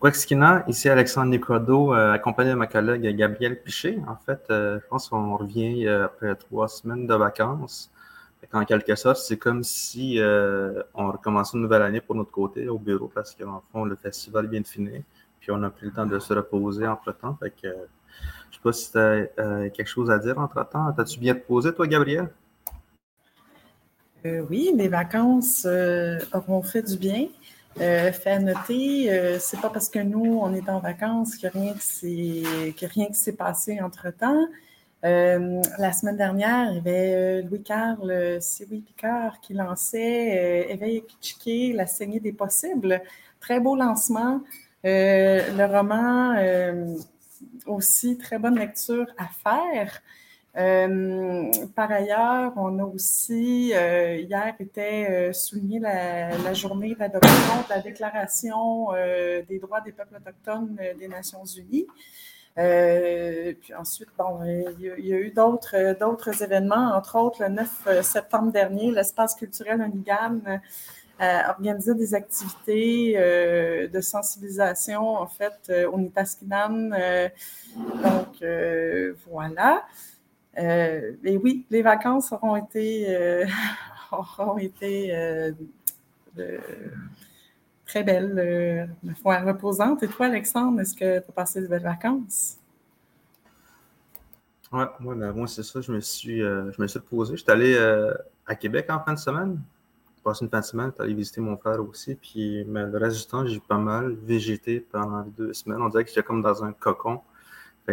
Quaxkina, ici Alexandre Nicrodo, euh, accompagné de ma collègue Gabrielle Piché. En fait, euh, je pense qu'on revient euh, après trois semaines de vacances. En quelque sorte, c'est comme si on recommençait une nouvelle année pour notre côté au bureau parce qu'en fond, le festival vient de finir. Puis on a pris le temps de se reposer entre-temps. Fait que, je sais pas si tu as quelque chose à dire entre-temps. T'as-tu bien reposé, toi, Gabrielle? oui, les vacances auront fait du bien. Euh, fait à noter, euh, c'est pas parce que nous, on est en vacances qu'il n'y a rien qui s'est passé entre-temps. Euh, la semaine dernière, il y avait euh, Louis-Carl Siwi Picard qui lançait Éveil Kitschké, La saignée des possibles. Très beau lancement. le roman, aussi, très bonne lecture à faire. Euh, par ailleurs, on a aussi, euh, hier était euh, souligné la, journée d'adoption de la Déclaration des droits des peuples autochtones des Nations Unies. puis ensuite, bon, il y, a, eu d'autres, d'autres événements, entre autres le 9 septembre dernier, l'espace culturel Onigam a organisé des activités de sensibilisation, en fait, au Nitaskinan. donc, voilà. Euh, mais oui, les vacances auront été, euh, euh, très belles, fois reposantes. Et toi, Alexandre, est-ce que tu as passé de belles vacances? Oui, ben, moi, c'est ça. Je me suis, je suis reposé. J'étais allé à Québec en fin de semaine. J'ai passé une fin de semaine. J'étais allé visiter mon frère aussi. Puis mais le reste du temps, j'ai pas mal végété pendant deux semaines. On dirait que j'étais comme dans un cocon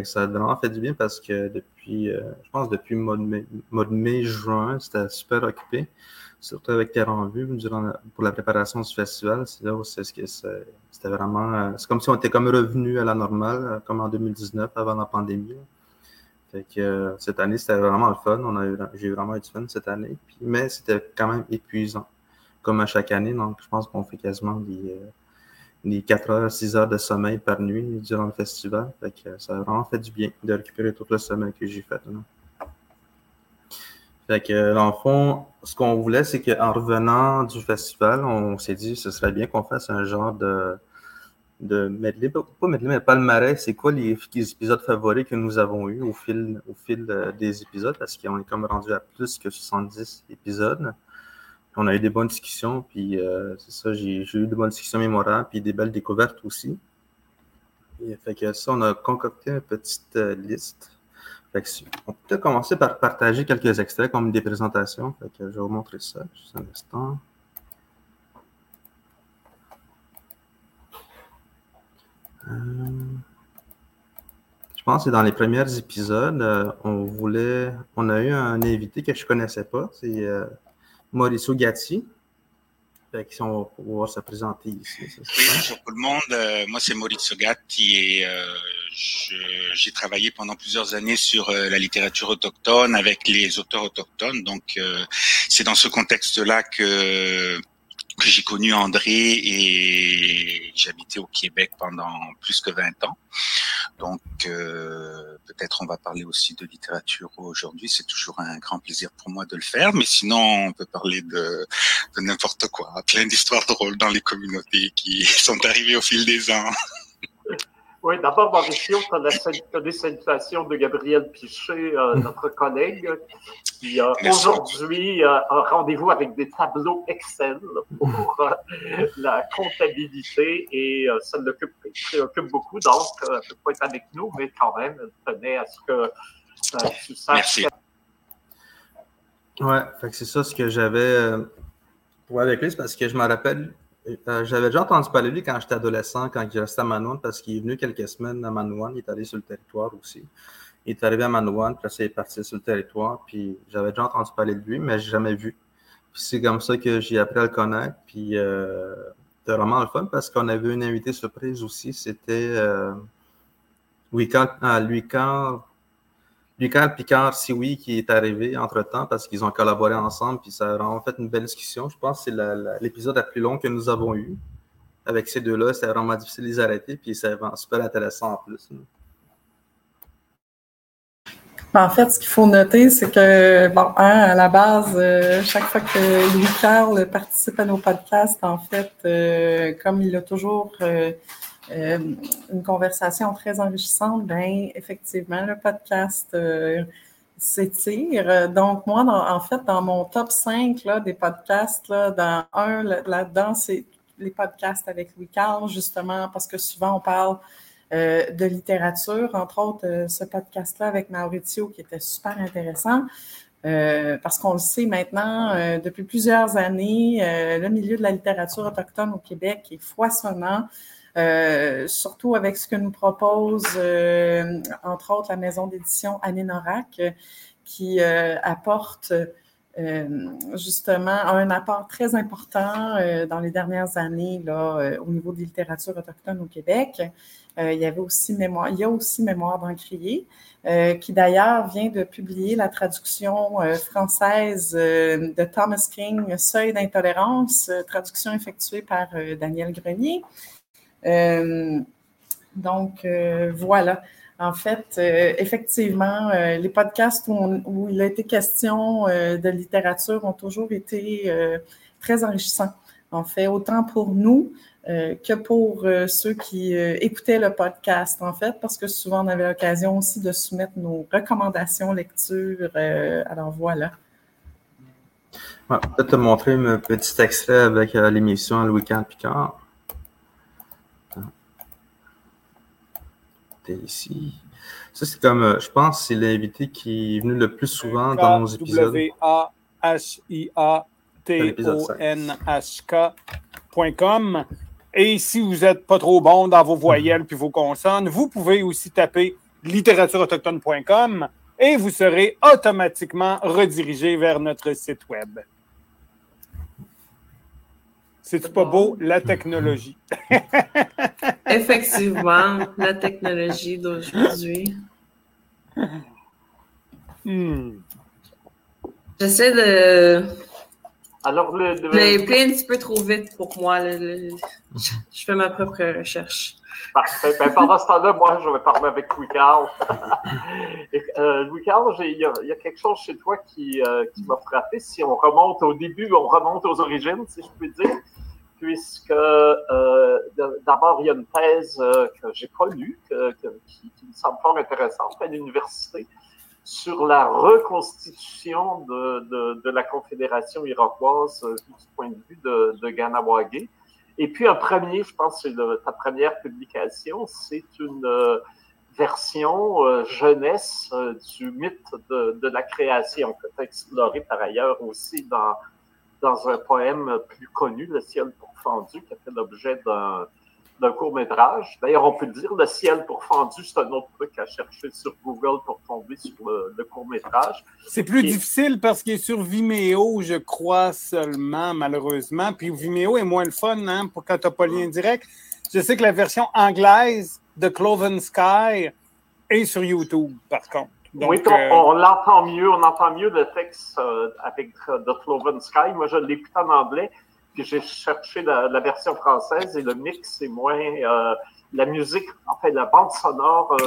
ça a vraiment fait du bien parce que depuis, euh, je pense depuis mois de mai, juin, c'était super occupé. Surtout avec Terre en vue pour la préparation du festival. C'est là où c'est que c'était vraiment. Euh, c'est comme si on était comme revenu à la normale, euh, comme en 2019, avant la pandémie. Fait que cette année, c'était vraiment le fun. On a j'ai eu vraiment eu du fun cette année. mais c'était quand même épuisant, comme à chaque année. Donc, je pense qu'on fait quasiment des les 4 heures, 6 heures de sommeil par nuit durant le festival. ça a vraiment fait du bien de récupérer tout le sommeil que j'ai fait. Fait que, dans le fond, ce qu'on voulait, c'est qu'en revenant du festival, on s'est dit que ce serait bien qu'on fasse un genre de, de medley, pas medley, mais palmarès. C'est quoi les, épisodes favoris que nous avons eus au fil, au fil euh, des épisodes? Parce qu'on est comme rendu à plus que 70 épisodes on a eu des bonnes discussions, puis euh, c'est ça, j'ai eu de bonnes discussions mémorables, puis des belles découvertes aussi. Et, fait que ça, on a concocté une petite euh, liste. Fait que, on peut peut-être commencer par partager quelques extraits comme des présentations. Fait que je vais vous montrer ça juste un instant. Euh, je pense que dans les premiers épisodes, on voulait, on a eu un invité que je ne connaissais pas. Mauricio Gatti. Fait on va pouvoir se présenter ici. Oui, bonjour tout le monde. Euh, moi, c'est Maurizio Gatti et euh, j'ai travaillé pendant plusieurs années sur euh, la littérature autochtone avec les auteurs autochtones. Donc, c'est dans ce contexte-là que que j'ai connu André et j'habitais au Québec pendant plus que 20 ans. Donc euh, peut-être on va parler aussi de littérature aujourd'hui. C'est toujours un grand plaisir pour moi de le faire. Mais sinon, on peut parler de, de n'importe quoi. Plein d'histoires drôles dans les communautés qui sont arrivées au fil des ans. Oui, d'abord, Mauricio, tu as, des salutations de Gabriel Piché, euh, mm. notre collègue, qui a aujourd'hui euh, un rendez-vous avec des tableaux Excel pour euh, la comptabilité et ça l'occupe, préoccupe beaucoup. Donc, elle ne peut pas être avec nous, mais quand même, elle tenait à ce que tu saches. Oui, c'est ça ce que j'avais pour avec lui, parce que je me rappelle euh, j'avais déjà entendu parler de lui quand j'étais adolescent, quand il restait à Manouane, parce qu'il est venu quelques semaines à Manouane. Il est allé sur le territoire aussi. Il est arrivé à Manouane, puis il est parti sur le territoire. Puis j'avais déjà entendu parler de lui, mais je n'ai jamais vu. Puis c'est comme ça que j'ai appris à le connaître. Puis euh, c'était vraiment le fun parce qu'on avait une invitée surprise aussi. C'était euh, Louis Carl, Lucas Picard, si oui, qui est arrivé entre-temps parce qu'ils ont collaboré ensemble, puis ça a vraiment fait une belle discussion. Je pense que c'est l'épisode le plus long que nous avons eu. Avec ces deux-là, c'était vraiment difficile de les arrêter, puis c'est super intéressant en plus. En fait, ce qu'il faut noter, c'est que, bon, à la base, euh, chaque fois que Louis Carl participe à nos podcasts, en fait, euh, comme il a toujours euh, une conversation très enrichissante, bien, effectivement, le podcast s'étire. Donc, moi, en fait, dans mon top 5 là, des podcasts, là, dans un là-dedans, c'est les podcasts avec Louis Carl, justement, parce que souvent on parle euh, de littérature, entre autres euh, ce podcast-là avec Maurizio qui était super intéressant. Euh, parce qu'on le sait maintenant, depuis plusieurs années, le milieu de la littérature autochtone au Québec est foisonnant, surtout avec ce que nous propose, entre autres, la maison d'édition Norac, qui apporte euh, justement, un apport très important euh, dans les dernières années là, euh, au niveau des littératures autochtones au Québec. il y avait aussi mémoire, il y a aussi Mémoire d'Encrier, qui d'ailleurs vient de publier la traduction française de Thomas King, Seuil d'intolérance, traduction effectuée par Daniel Grenier. Donc, voilà. En fait, euh, effectivement, euh, les podcasts où, il a été question euh, de littérature ont toujours été très enrichissants. En fait, autant pour nous que pour ceux qui écoutaient le podcast, en fait, parce que souvent on avait l'occasion aussi de soumettre nos recommandations lecture. alors voilà. peut-être te montrer un petit extrait avec l'émission Louis-Carl Picard. Ici. Ça, c'est comme, euh, je pense, c'est l'invité qui est venu le plus souvent dans nos épisodes. W-A-H-I-A-T-O-N-H-K.com. Et si vous n'êtes pas trop bon dans vos voyelles puis vos consonnes, vous pouvez aussi taper littératureautochtone.com et vous serez automatiquement redirigé vers notre site web. C'est pas beau, la technologie. Effectivement, la technologie d'aujourd'hui. Hmm. J'essaie de. Alors, le. un petit peu trop vite pour moi. Je fais ma propre recherche. Parfait. Ben, pendant ce temps-là, moi, je vais parler avec Louis-Carl. euh, Louis-Carl, il y, a quelque chose chez toi qui, euh, qui m'a frappé. Si on remonte au début, on remonte aux origines, si je puis dire puisque euh, d'abord, il y a une thèse euh, que j'ai pas lue, qui, me semble fort intéressante à l'université, sur la reconstitution de, la Confédération iroquoise euh, du point de vue de, de Et puis un premier, je pense que c'est ta première publication, c'est une version jeunesse du mythe de, de, la création que tu as exploré par ailleurs aussi dans dans un poème plus connu, Le ciel pourfendu, qui a fait l'objet d'un court-métrage. D'ailleurs, on peut dire Le ciel pourfendu, c'est un autre truc à chercher sur Google pour tomber sur le, court-métrage. C'est plus difficile parce qu'il est sur Vimeo, je crois seulement, malheureusement. Puis Vimeo est moins le fun hein, pour quand tu n'as pas lien direct. Je sais que la version anglaise de Cloven Sky est sur YouTube, par contre oui, euh, on, l'entend mieux, on entend mieux le texte euh, avec euh, The Cloven Sky. Moi, je l'ai en anglais, puis j'ai cherché la, version française et le mix, c'est moins. la musique, en fait, la bande sonore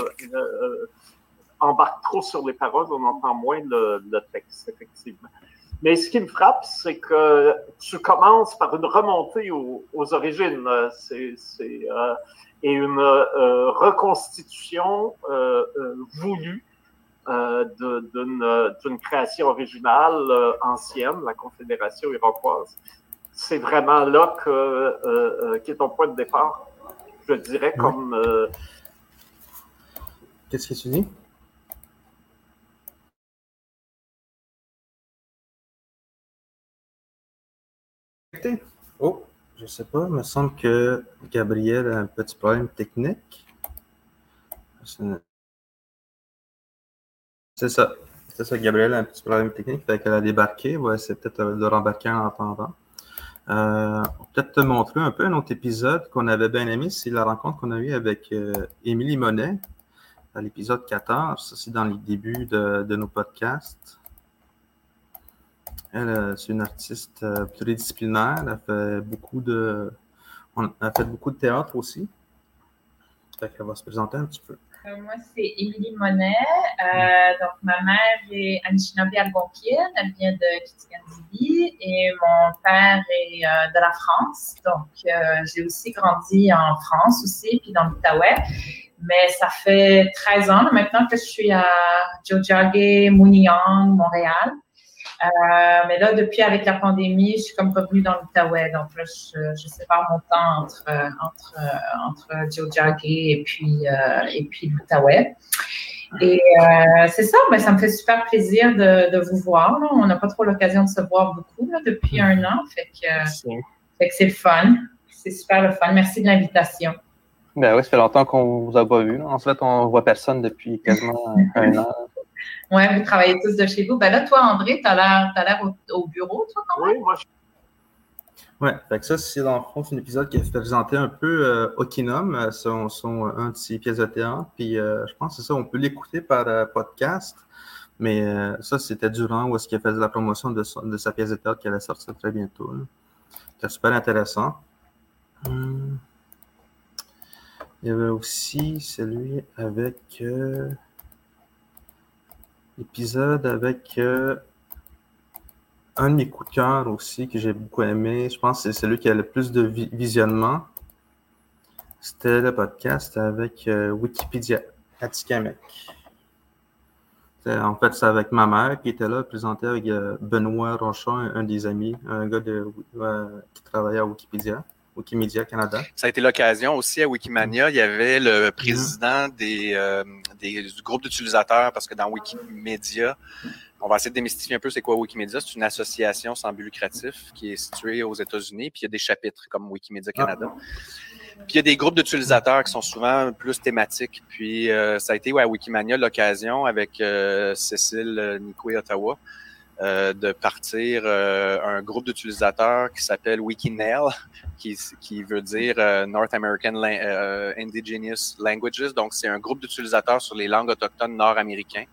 embarque trop sur les paroles, on entend moins le, texte, effectivement. Mais ce qui me frappe, c'est que tu commences par une remontée aux, origines. C'est, et une reconstitution voulue euh, d'une création originale euh, ancienne, la Confédération iroquoise. C'est vraiment là que, euh, qui est ton point de départ, je dirais, comme. Qu'est-ce que tu dis? Oh, je sais pas, il me semble que Gabriel a un petit problème technique. C'est ça. C'est ça, Gabriel a un petit problème technique, fait qu'elle a débarqué. Ouais, c'est peut-être de rembarquer en attendant. Euh, peut-être te montrer un peu un autre épisode qu'on avait bien aimé, c'est la rencontre qu'on a eue avec euh, Émilie Monet à l'épisode 14. Ça, c'est dans les débuts de, nos podcasts. Elle, euh, c'est une artiste euh, pluridisciplinaire. Elle fait beaucoup de, on a fait beaucoup de théâtre aussi. Fait qu'elle va se présenter un petit peu. Euh, moi, c'est Émilie Monet. Euh, donc, ma mère est Anishinaabe Algonquienne. Elle vient de Kitigandibi. Et mon père est euh, de la France. Donc, j'ai aussi grandi en France aussi, puis dans l'Outaouais. Mais ça fait 13 ans maintenant que je suis à Jojage, Mouniang, Montréal. Euh, mais là, depuis avec la pandémie, je suis comme revenue dans l'Outaouais. Donc là, je, je, sépare mon temps entre, entre, entre et puis, euh, et puis l'Outaouais. Et euh, c'est ça, mais ça me fait super plaisir de, de vous voir. On n'a pas trop l'occasion de se voir beaucoup là, depuis un an. Fait que, fait que c'est le fun. C'est super le fun. Merci de l'invitation. Ben oui, ça fait longtemps qu'on vous a pas vu. En fait, on ne voit personne depuis quasiment un an. Oui, vous travaillez tous de chez vous. Ben là, toi, André, tu as l'air au, bureau, toi, quand même? Oui, moi, je oui, fait que ça, c'est dans le fond, c'est un épisode qui a fait présenter un peu euh, Okinum, euh, son, son, un de ses pièces de théâtre. Puis euh, je pense que c'est ça, on peut l'écouter par podcast. Mais ça, c'était durant où est-ce qu'il faisait la promotion de, de, sa pièce de théâtre qui allait sortir très bientôt. C'était super intéressant. Hum. Il y avait aussi celui avec épisode avec euh, un de mes coups de cœur aussi que j'ai beaucoup aimé. Je pense que c'est celui qui a le plus de visionnement. C'était le podcast avec euh, Wikipédia Atikamek. En fait, c'est avec ma mère qui était là, présenté avec euh, Benoît Rochon, un, des amis, un gars de, qui travaillait à Wikipédia. Wikimedia Canada. Ça a été l'occasion aussi à Wikimania. Il y avait le président des, euh, des du groupe d'utilisateurs parce que dans Wikimedia, on va essayer de démystifier un peu c'est quoi Wikimedia. C'est une association sans but lucratif qui est située aux États-Unis. Puis il y a des chapitres comme Wikimedia Canada. Puis il y a des groupes d'utilisateurs qui sont souvent plus thématiques. Puis euh, ça a été ouais, à Wikimania l'occasion avec euh, Cécile Nicoué Ottawa euh, de partir euh, un groupe d'utilisateurs qui s'appelle Wikinail, qui, qui veut dire euh, North American Indigenous Languages. Donc, c'est un groupe d'utilisateurs sur les langues autochtones nord-américains.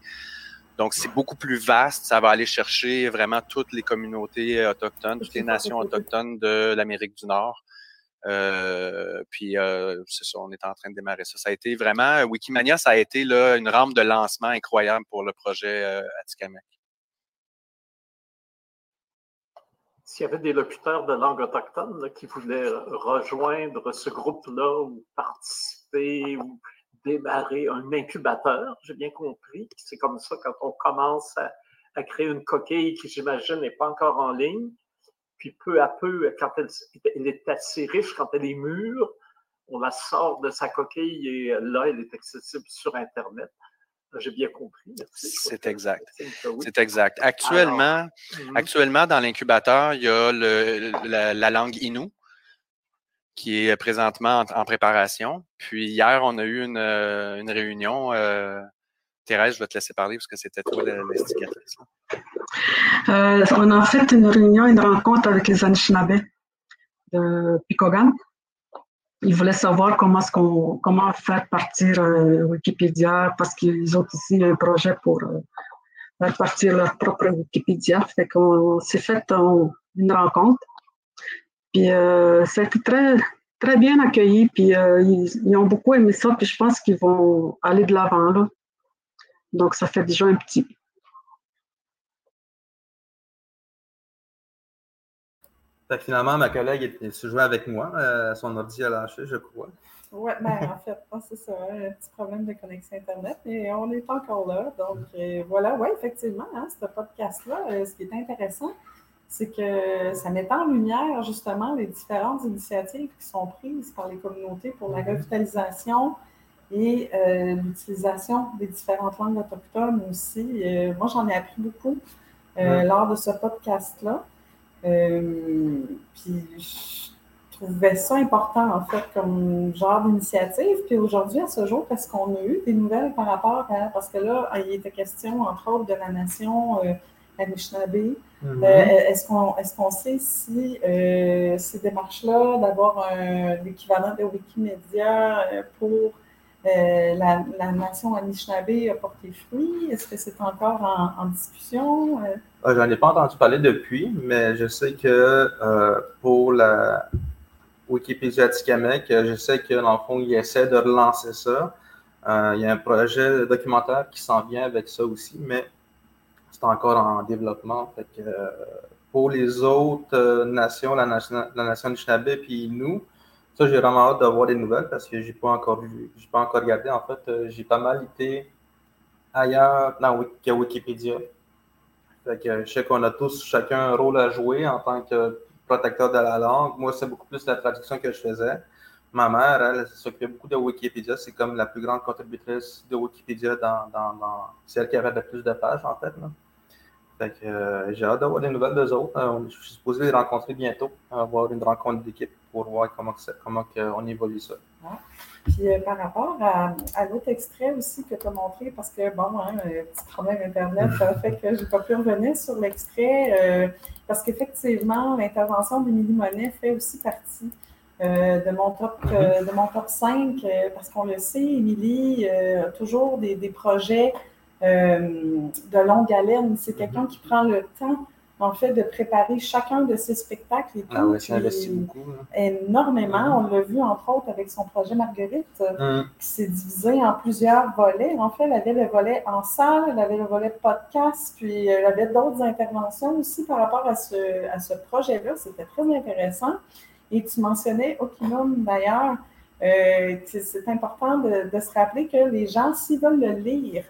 Donc, c'est beaucoup plus vaste. Ça va aller chercher vraiment toutes les communautés autochtones, toutes les nations autochtones de l'Amérique du Nord. Euh, puis c'est ça, on est en train de démarrer ça. Ça a été vraiment Wikimania, ça a été là, une rampe de lancement incroyable pour le projet euh, Atikamek. S'il y avait des locuteurs de langue autochtone qui voulaient rejoindre ce groupe-là ou participer ou démarrer un incubateur, j'ai bien compris. C'est comme ça quand on commence à, créer une coquille qui, j'imagine, n'est pas encore en ligne. Puis peu à peu, quand elle, elle, est assez riche, quand elle est mûre, on la sort de sa coquille et là, elle est accessible sur Internet. J'ai bien compris. C'est exact. C'est exact. Actuellement, mhm. actuellement dans l'incubateur, il y a le, la, langue Innu qui est présentement en, préparation. Puis hier, on a eu une, euh, une réunion. Euh, Thérèse, je vais te laisser parler parce que c'était toi l'instigatrice. Euh, on a fait une réunion, une rencontre avec les Anishinaabe de Picogan ils voulaient savoir comment, faire partir euh, Wikipédia parce qu'ils ont aussi un projet pour euh, faire partir leur propre Wikipédia. Fait qu'on s'est fait une rencontre. Puis euh, ça a été très, très bien accueilli. Puis ils, ont beaucoup aimé ça. Puis je pense qu'ils vont aller de l'avant. Donc ça fait déjà un petit, finalement, ma collègue se jouait avec moi. Euh, son ordi a lâché, je crois. Oui, ben, en fait, c'est ça, un petit problème de connexion Internet, mais on est encore là. Donc, euh, voilà, oui, effectivement, hein, ce podcast-là, euh, ce qui est intéressant, c'est que ça met en lumière justement les différentes initiatives qui sont prises par les communautés pour la mm-hmm. revitalisation et l'utilisation des différentes langues autochtones aussi. moi, j'en ai appris beaucoup lors de ce podcast-là. Euh, puis je trouvais ça important, en fait, comme genre d'initiative. Puis aujourd'hui, à ce jour, est-ce qu'on a eu des nouvelles par rapport à. Parce que là, il était question, entre autres, de la nation euh, Anishinaabe. Mm-hmm. Euh, est-ce qu'on est qu'on sait si euh, ces démarches-là, d'avoir l'équivalent de Wikimedia pour euh, la, nation Anishinaabe a porté fruit? Est-ce que c'est encore en, discussion? Euh? J'en ai pas entendu parler depuis, mais je sais que euh, pour la, Wikipédia Tikamek. Je sais que dans le fond, ils essaient de relancer ça. il y a un projet documentaire qui s'en vient avec ça aussi, mais c'est encore en développement. Pour les autres nations, la nation, la nation Anishinaabe puis nous, ça, j'ai vraiment hâte d'avoir des nouvelles parce que j'ai pas encore pas encore regardé. En fait, euh, j'ai pas mal été ailleurs qu'à Wikipédia. Que je sais qu'on a tous chacun un rôle à jouer en tant que protecteur de la langue. Moi, c'est beaucoup plus la traduction que je faisais. Ma mère, elle, s'occupait beaucoup de Wikipédia. C'est comme la plus grande contributrice de Wikipédia dans, dans, dans celle qui avait le plus de pages, en fait. Euh, j'ai hâte d'avoir des nouvelles d'eux autres. Euh, je suis supposé les rencontrer bientôt, avoir une rencontre d'équipe pour voir comment, comment on évolue ça. Puis euh, par rapport à, l'autre extrait aussi que tu as montré, parce que bon, hein, petit problème Internet, ça fait que je n'ai pas pu revenir sur l'extrait, parce qu'effectivement, l'intervention d'Émilie Monet fait aussi partie de, mon top, de mon top 5, parce qu'on le sait, Émilie a toujours des, des projets euh, de longue haleine. C'est quelqu'un mhm. qui prend le temps, en fait, de préparer chacun de ses spectacles et tout. Ah ouais, ça investit beaucoup. Énormément. Mhm. On l'a vu, entre autres, avec son projet Marguerite, euh, mhm. qui s'est divisé en plusieurs volets. En fait, elle avait le volet en salle, elle avait le volet podcast, puis elle avait d'autres interventions aussi par rapport à ce, à ce projet-là. C'était très intéressant. Et tu mentionnais Okinum, d'ailleurs. Euh, c'est important de, de, se rappeler que les gens, s'ils veulent le lire,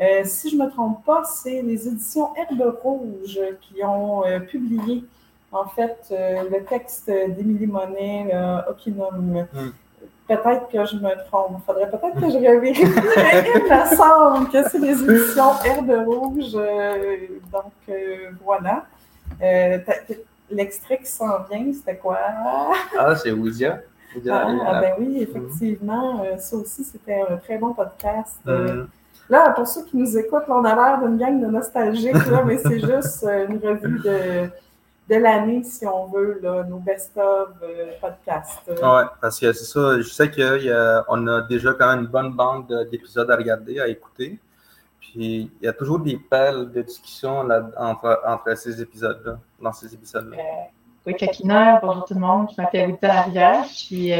euh, si je ne me trompe pas, c'est les éditions Herbe Rouge qui ont euh, publié, en fait, euh, le texte d'Émilie Monet, Okinum. Hmm. Peut-être que je me trompe. Il faudrait peut-être que je revérifie. Il me semble que c'est les éditions Herbe Rouge. donc, voilà. L'extrait qui s'en vient, c'était quoi? Ah, c'est Oudia. Ah, ah, ben oui, effectivement. Ça aussi, c'était un très bon podcast. Hmm. Là, pour ceux qui nous écoutent, on a l'air d'une gang de nostalgiques, là, mais c'est juste euh, une revue de, de l'année, si on veut, là, nos best-of euh, podcasts. Oui, parce que c'est ça, je sais qu'on a, a déjà quand même une bonne bande d'épisodes à regarder, à écouter. Puis il y a toujours des pelles de discussion là, entre, entre ces épisodes-là, dans ces épisodes-là. Euh, oui, Kakina, bonjour tout le monde. Je m'appelle Rita Arrière. Je suis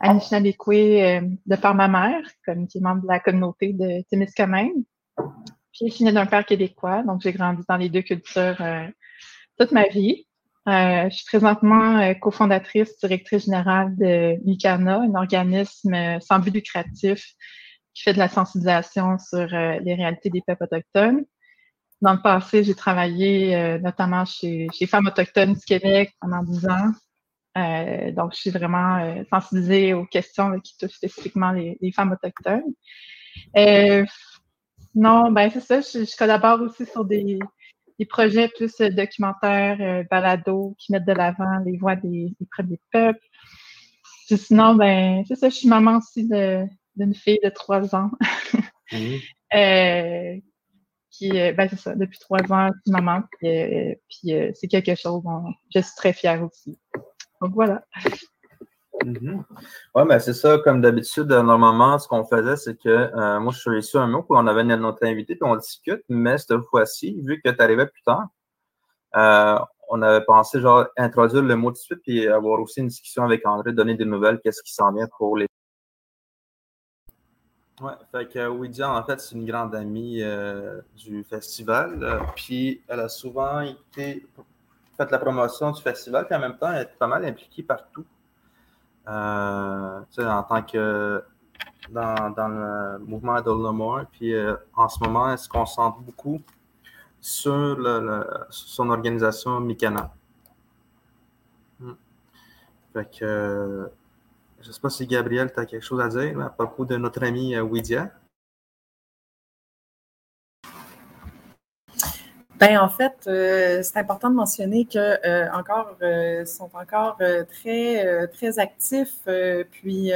Anishinabekwe euh, de par ma mère, comme qui est membre de la communauté de Témiscamingue. Puis je suis d'un père québécois, donc j'ai grandi dans les deux cultures euh, toute ma vie. Euh, je suis présentement cofondatrice, directrice générale de Mikana, un organisme sans but lucratif qui fait de la sensibilisation sur les réalités des peuples autochtones. Dans le passé, j'ai travaillé notamment chez, chez Femmes autochtones du Québec pendant 10 ans, euh, donc, je suis vraiment euh, sensibilisée aux questions qui touchent spécifiquement les, femmes autochtones. Euh, non, ben c'est ça. Je, collabore aussi sur des, projets plus documentaires, balados, qui mettent de l'avant les voix des, des premiers peuples. sinon, ben c'est ça. Je suis maman aussi d'une fille de trois ans. Mmh. qui, ben c'est ça, depuis trois ans, je suis maman. Puis, c'est quelque chose dont je suis très fière aussi. Donc voilà. Mm-hmm. Oui, mais c'est ça, comme d'habitude, euh, normalement, ce qu'on faisait, c'est que euh, moi, je suis ici un mot, puis on avait notre invité, puis on discute, mais cette fois-ci, vu que tu arrivais plus tard, euh, on avait pensé, genre, introduire le mot tout de suite, puis avoir aussi une discussion avec André, donner des nouvelles, qu'est-ce qui s'en vient pour les. Oui, fait que Ouidia, en fait, c'est une grande amie du festival, puis elle a souvent été fait la promotion du festival, puis en même temps, elle est pas mal impliquée partout. Euh, en tant que dans, dans le mouvement Adult No More. Puis euh, en ce moment, elle se concentre beaucoup sur, le, son organisation Mikana. Hmm. Fait que euh, je ne sais pas si Gabriel, tu as quelque chose à dire à propos de notre ami Widia. Ben, en fait, euh, c'est important de mentionner que euh, encore euh, sont encore très très actifs. puis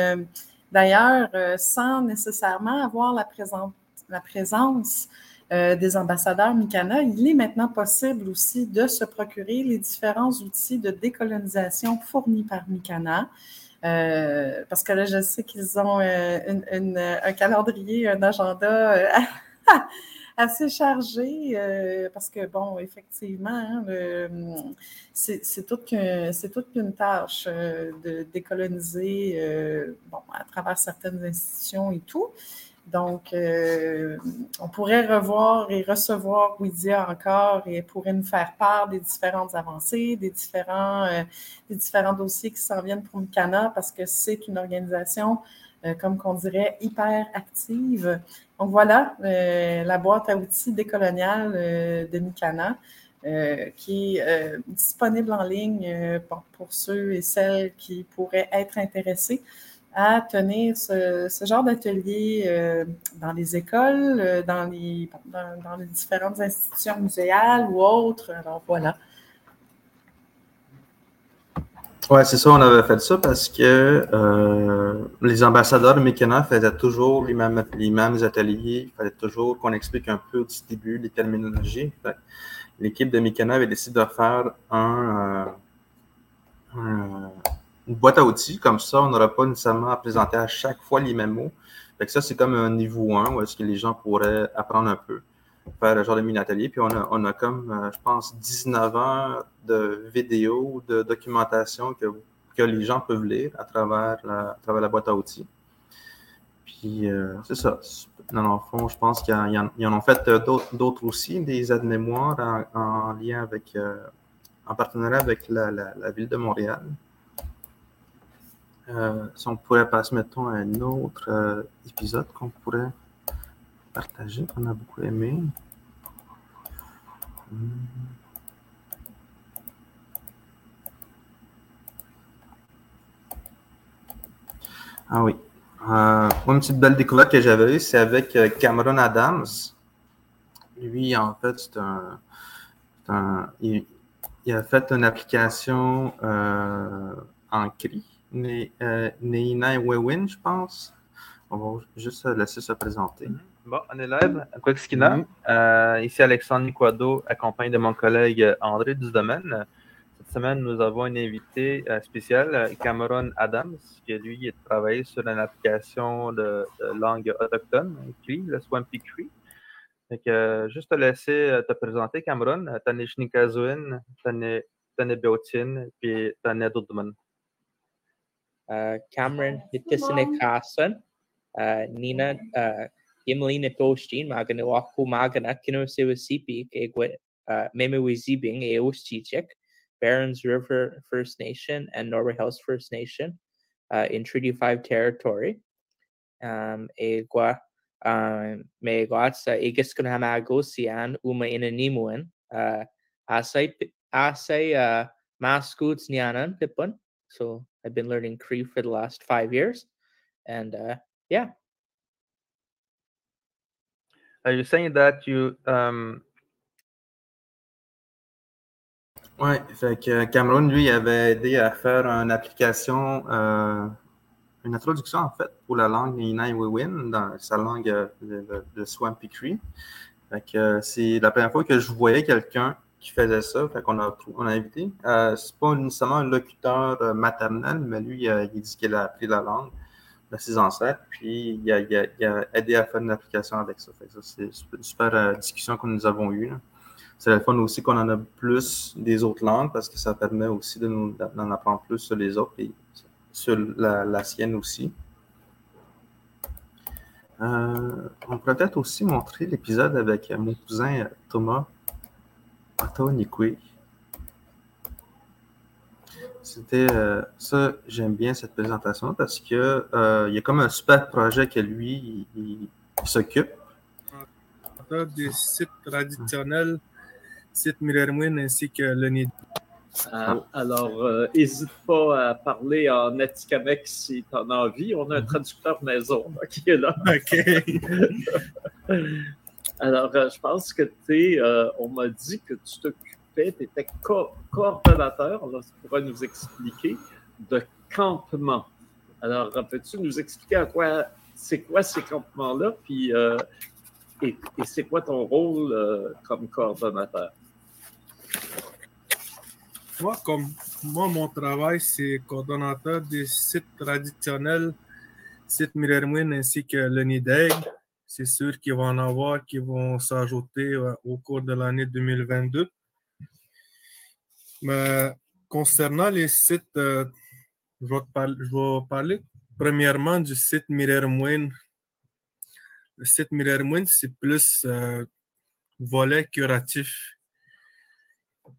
d'ailleurs, sans nécessairement avoir la, présence la présence des ambassadeurs Mikana, il est maintenant possible aussi de se procurer les différents outils de décolonisation fournis par Mikana. parce que là, je sais qu'ils ont un calendrier, un agenda assez chargé euh, parce que, bon, effectivement, hein, c'est toute qu'une tâche euh, de décoloniser euh, bon, à travers certaines institutions et tout. Donc, on pourrait revoir et recevoir Widia encore et elle pourrait nous faire part des différentes avancées, des différents, des différents dossiers qui s'en viennent pour Mikana parce que c'est une organisation euh, comme qu'on dirait, hyper active. Donc voilà, euh, la boîte à outils décoloniale euh, de Mikana. qui est disponible en ligne pour, ceux et celles qui pourraient être intéressés à tenir ce, genre d'atelier dans les écoles, dans les, dans, les différentes institutions muséales ou autres. Alors voilà. Oui, c'est ça, on avait fait ça parce que euh, les ambassadeurs de Mekana faisaient toujours les mêmes, ateliers. Il fallait toujours qu'on explique un peu au début les terminologies. L'équipe de Mekana avait décidé de faire un, euh, une boîte à outils. Comme ça, on n'aura pas nécessairement à présenter à chaque fois les mêmes mots. Fait que ça, c'est comme un niveau 1 où est-ce que les gens pourraient apprendre un peu faire le genre de mini-atelier. Puis on a, on a comme, euh, je pense, 19 heures de vidéos, de documentation que, que les gens peuvent lire à travers la, à travers la boîte à outils. Puis euh, c'est ça. Dans le fond, je pense qu'ils en, ont fait euh, d'autres aussi, des aides-mémoires en, lien avec, en partenariat avec la, la, ville de Montréal. si on pourrait passer, mettons, à un autre épisode qu'on pourrait partager, qu'on a beaucoup aimé. Ah oui. Euh, une petite belle découverte que j'avais eue, c'est avec euh, Cameron Adams. Lui, en fait, c'est un, il, a fait une application euh, en CRI, Neina Wewin, je pense. On va juste laisser se présenter. Mm-hmm. Bon, on est live. Quoi mhm. euh, ici Alexandre Niquado, accompagné de mon collègue André Dusdomaine. Cette semaine, nous avons un invité euh, spécial, Cameron Adams, qui lui travaille sur une application de, langue autochtone, le Swampy Cree. Donc, euh, juste te laisser te présenter, Cameron. Tane Shnikazuin, Tane Beotin, puis Tane Dudman. Cameron Hitisine Nina Imlína tótíín magan nó acu maganach cin si a sipi ag uh, mémehhuizíbing é ostíteach, Barons River First Nation and Norway House First Nation uh, in Treaty 5 territory. Um, égua mé gása igus gon ha agóíán uma ina nímuin asé máscoots nianan pipun. So I've been learning Cree for the last five years. And uh, yeah, Are you saying that you um... Oui, fait que Cameron, lui, avait aidé à faire une application, euh, une introduction en fait pour la langue Inai-Wewin, dans sa langue euh, de, Swampy Cree. Fait que euh, c'est la première fois que je voyais quelqu'un qui faisait ça. Fait qu'on a, on a invité. Euh, c'est pas nécessairement un locuteur euh, maternel, mais lui, il dit qu'il a appris la langue de ses ancêtres, puis il a, aidé à faire une application avec ça. c'est une super euh, discussion que nous avons eue. C'est le fun aussi qu'on en a plus des autres langues parce que ça permet aussi de nous d'en apprendre plus sur les autres et sur la, sienne aussi. Euh, on pourrait peut-être aussi montrer l'épisode avec mon cousin Thomas Otonikwe. C'était euh, ça, j'aime bien cette présentation parce que euh, il y a comme un super projet que lui, il, s'occupe. Des sites traditionnels, sites Mirerwin ainsi que le nid. Euh, alors, n'hésite pas à parler en Atikamekw si tu en as envie. On a un traducteur maison qui est là. OK. alors, je pense que tu on m'a dit que tu t'occupes tu étais coordonnateur, là, tu pourrais nous expliquer, de campement. Alors, peux-tu nous expliquer à quoi, c'est quoi ces campements-là, puis euh, et, c'est quoi ton rôle euh, comme coordonnateur? Moi, comme moi, mon travail, c'est coordonnateur des sites traditionnels, sites Mirerwin ainsi que le Nideg. c'est sûr qu'il va en avoir qui vont s'ajouter au cours de l'année 2022. Mais concernant les sites, je, vais parler, parler, premièrement du site Mirermoine. Le site Mirermoine, c'est plus volet curatif.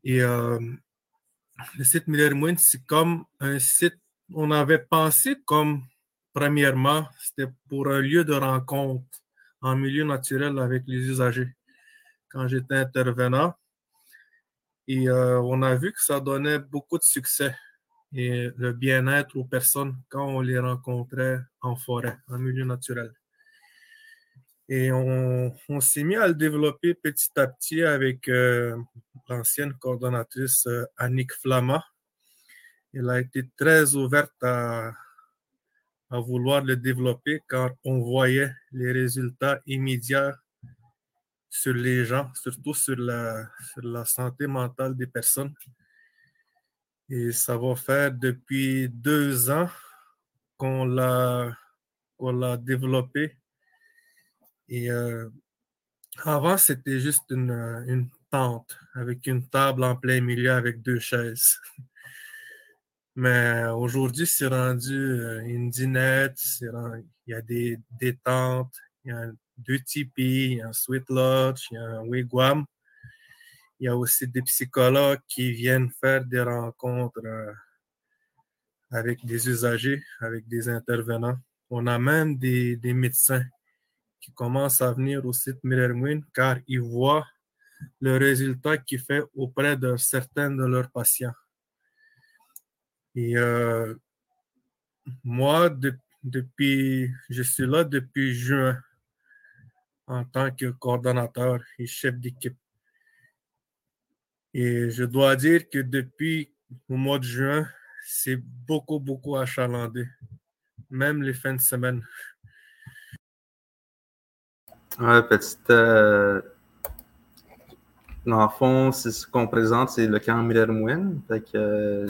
Et le site Mirermoine, c'est comme un site, on avait pensé comme, premièrement, c'était pour un lieu de rencontre en milieu naturel avec les usagers quand j'étais intervenant. Et on a vu que ça donnait beaucoup de succès et le bien-être aux personnes quand on les rencontrait en forêt, en milieu naturel. Et on, s'est mis à le développer petit à petit avec euh, l'ancienne coordonnatrice euh, Annick Flamma. Elle a été très ouverte à, à vouloir le développer car on voyait les résultats immédiats sur les gens, surtout sur la, santé mentale des personnes. Et ça va faire depuis deux ans qu'on l'a qu'on l'a développé et euh, avant, c'était juste une, une, tente avec une table en plein milieu avec deux chaises. Mais aujourd'hui, c'est rendu euh, une dinette, il y a des, des, tentes, il y a deux tipis, un sweet lodge, il y a un wigwam. Il y a aussi des psychologues qui viennent faire des rencontres euh, avec des usagers, avec des intervenants. On a même des, médecins qui commencent à venir au site Mirrormoon car ils voient le résultat qu'il fait auprès de certains de leurs patients. Et euh, moi, depuis, je suis là depuis juin en tant que coordonnateur et chef d'équipe. Et je dois dire que depuis le mois de juin, c'est beaucoup, beaucoup achalandé, même les fins de semaine. Ouais, petite. Euh... Dans le fond, ce qu'on présente, c'est le camp que, euh,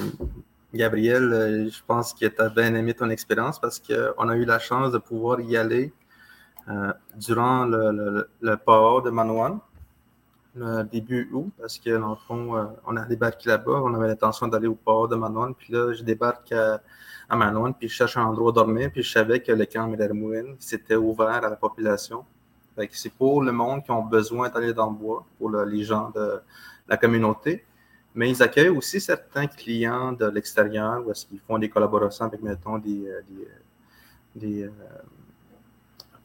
Gabriel, euh, je pense que tu as bien aimé ton expérience parce qu'on a eu la chance de pouvoir y aller euh, durant le, le, le power de Manouane, le début août, parce que dans le fond, euh, on a débarqué là-bas, on avait l'intention d'aller au port de Manouane, puis là, je débarque à, à Manouane, puis je cherche un endroit où dormir, puis je savais que le camp Miller-Mouin, c'était ouvert à la population. C'est pour le monde qui ont besoin d'aller dans le bois, pour le, les gens de la communauté. Mais ils accueillent aussi certains clients de l'extérieur où est-ce qu'ils font des collaborations avec, mettons, des, des, des euh,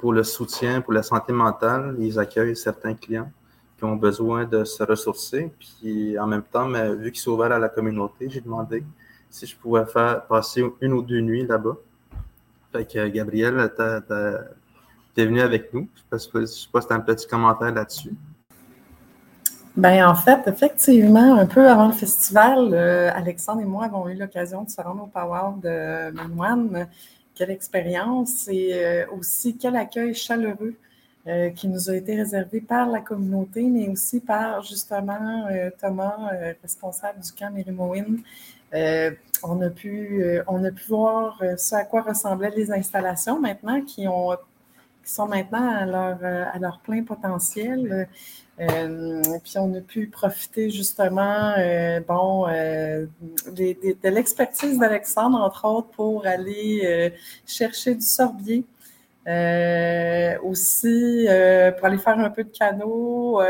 pour le soutien, pour la santé mentale. Ils accueillent certains clients qui ont besoin de se ressourcer. Puis en même temps, vu qu'ils sont ouverts à la communauté, j'ai demandé si je pouvais faire passer une ou deux nuits là-bas. Fait que Gabriel, tu es venu avec nous. Je sais tu as un petit commentaire là-dessus. Ben en fait, effectivement, un peu avant le festival, euh, Alexandre et moi avons eu l'occasion de se rendre au Power de Manoine. Quelle expérience et euh, aussi quel accueil chaleureux euh, qui nous a été réservé par la communauté, mais aussi par justement euh, Thomas, responsable du camp Mérimoine. on, a pu, on a pu voir ce à quoi ressemblaient les installations maintenant qui ont qui sont maintenant à leur, à leur plein potentiel. Euh, puis on a pu profiter justement, euh, bon, euh, de, l'expertise d'Alexandre, entre autres, pour aller chercher du sorbier. aussi, pour aller faire un peu de canot.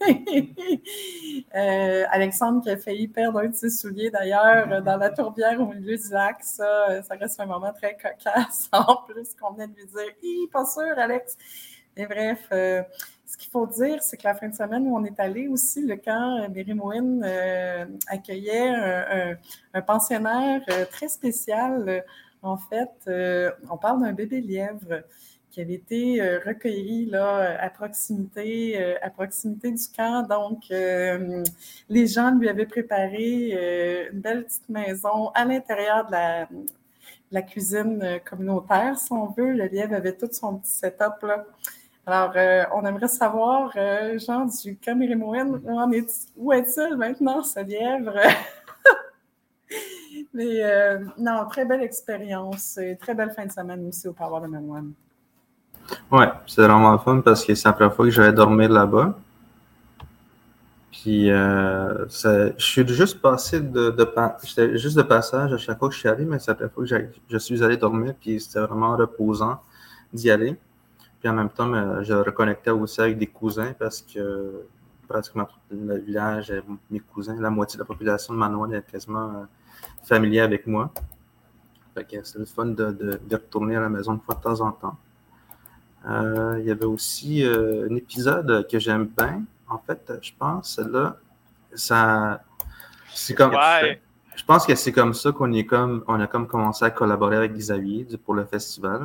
Alexandre qui a failli perdre un de ses souliers d'ailleurs dans la tourbière au milieu du lac, ça, ça reste un moment très cocasse en plus qu'on venait de lui dire pas sûr, Alex. Et bref, ce qu'il faut dire, c'est que la fin de semaine où on est allé aussi, le camp Mérimouine euh, accueillait un, pensionnaire euh, très spécial. En fait, euh, on parle d'un bébé lièvre qui avait été euh, recueilli là, à proximité, euh, à proximité du camp. Donc, les gens lui avaient préparé une belle petite maison à l'intérieur de la, de la cuisine communautaire, si on veut. Le lièvre avait tout son petit setup là. Alors, euh, on aimerait savoir, euh, Jean du Camérémoine, où, est, où est-il maintenant, ce lièvre? Mais euh, non, très belle expérience et très belle fin de semaine aussi au Power de Manoine. Ouais, c'est vraiment fun parce que c'est la première fois que j'allais dormir là-bas. Puis, je suis juste passé de, de juste de passage à chaque fois que je suis allé, mais c'est la première fois que je suis allé dormir, puis c'était vraiment reposant d'y aller. Puis en même temps, me- je reconnectais aussi avec des cousins parce que pratiquement tout le village, euh, mes cousins, la moitié de la population de Manoine est quasiment euh, familier avec moi. Fait que c'est le fun de, de- de retourner à la maison une fois de temps en temps. Euh, il y avait aussi euh, un épisode que j'aime bien. En fait, je pense, là, ça. C'est comme. Ouais. Je pense que c'est comme ça qu'on est comme on a comme commencé à collaborer avec Xavier pour le festival.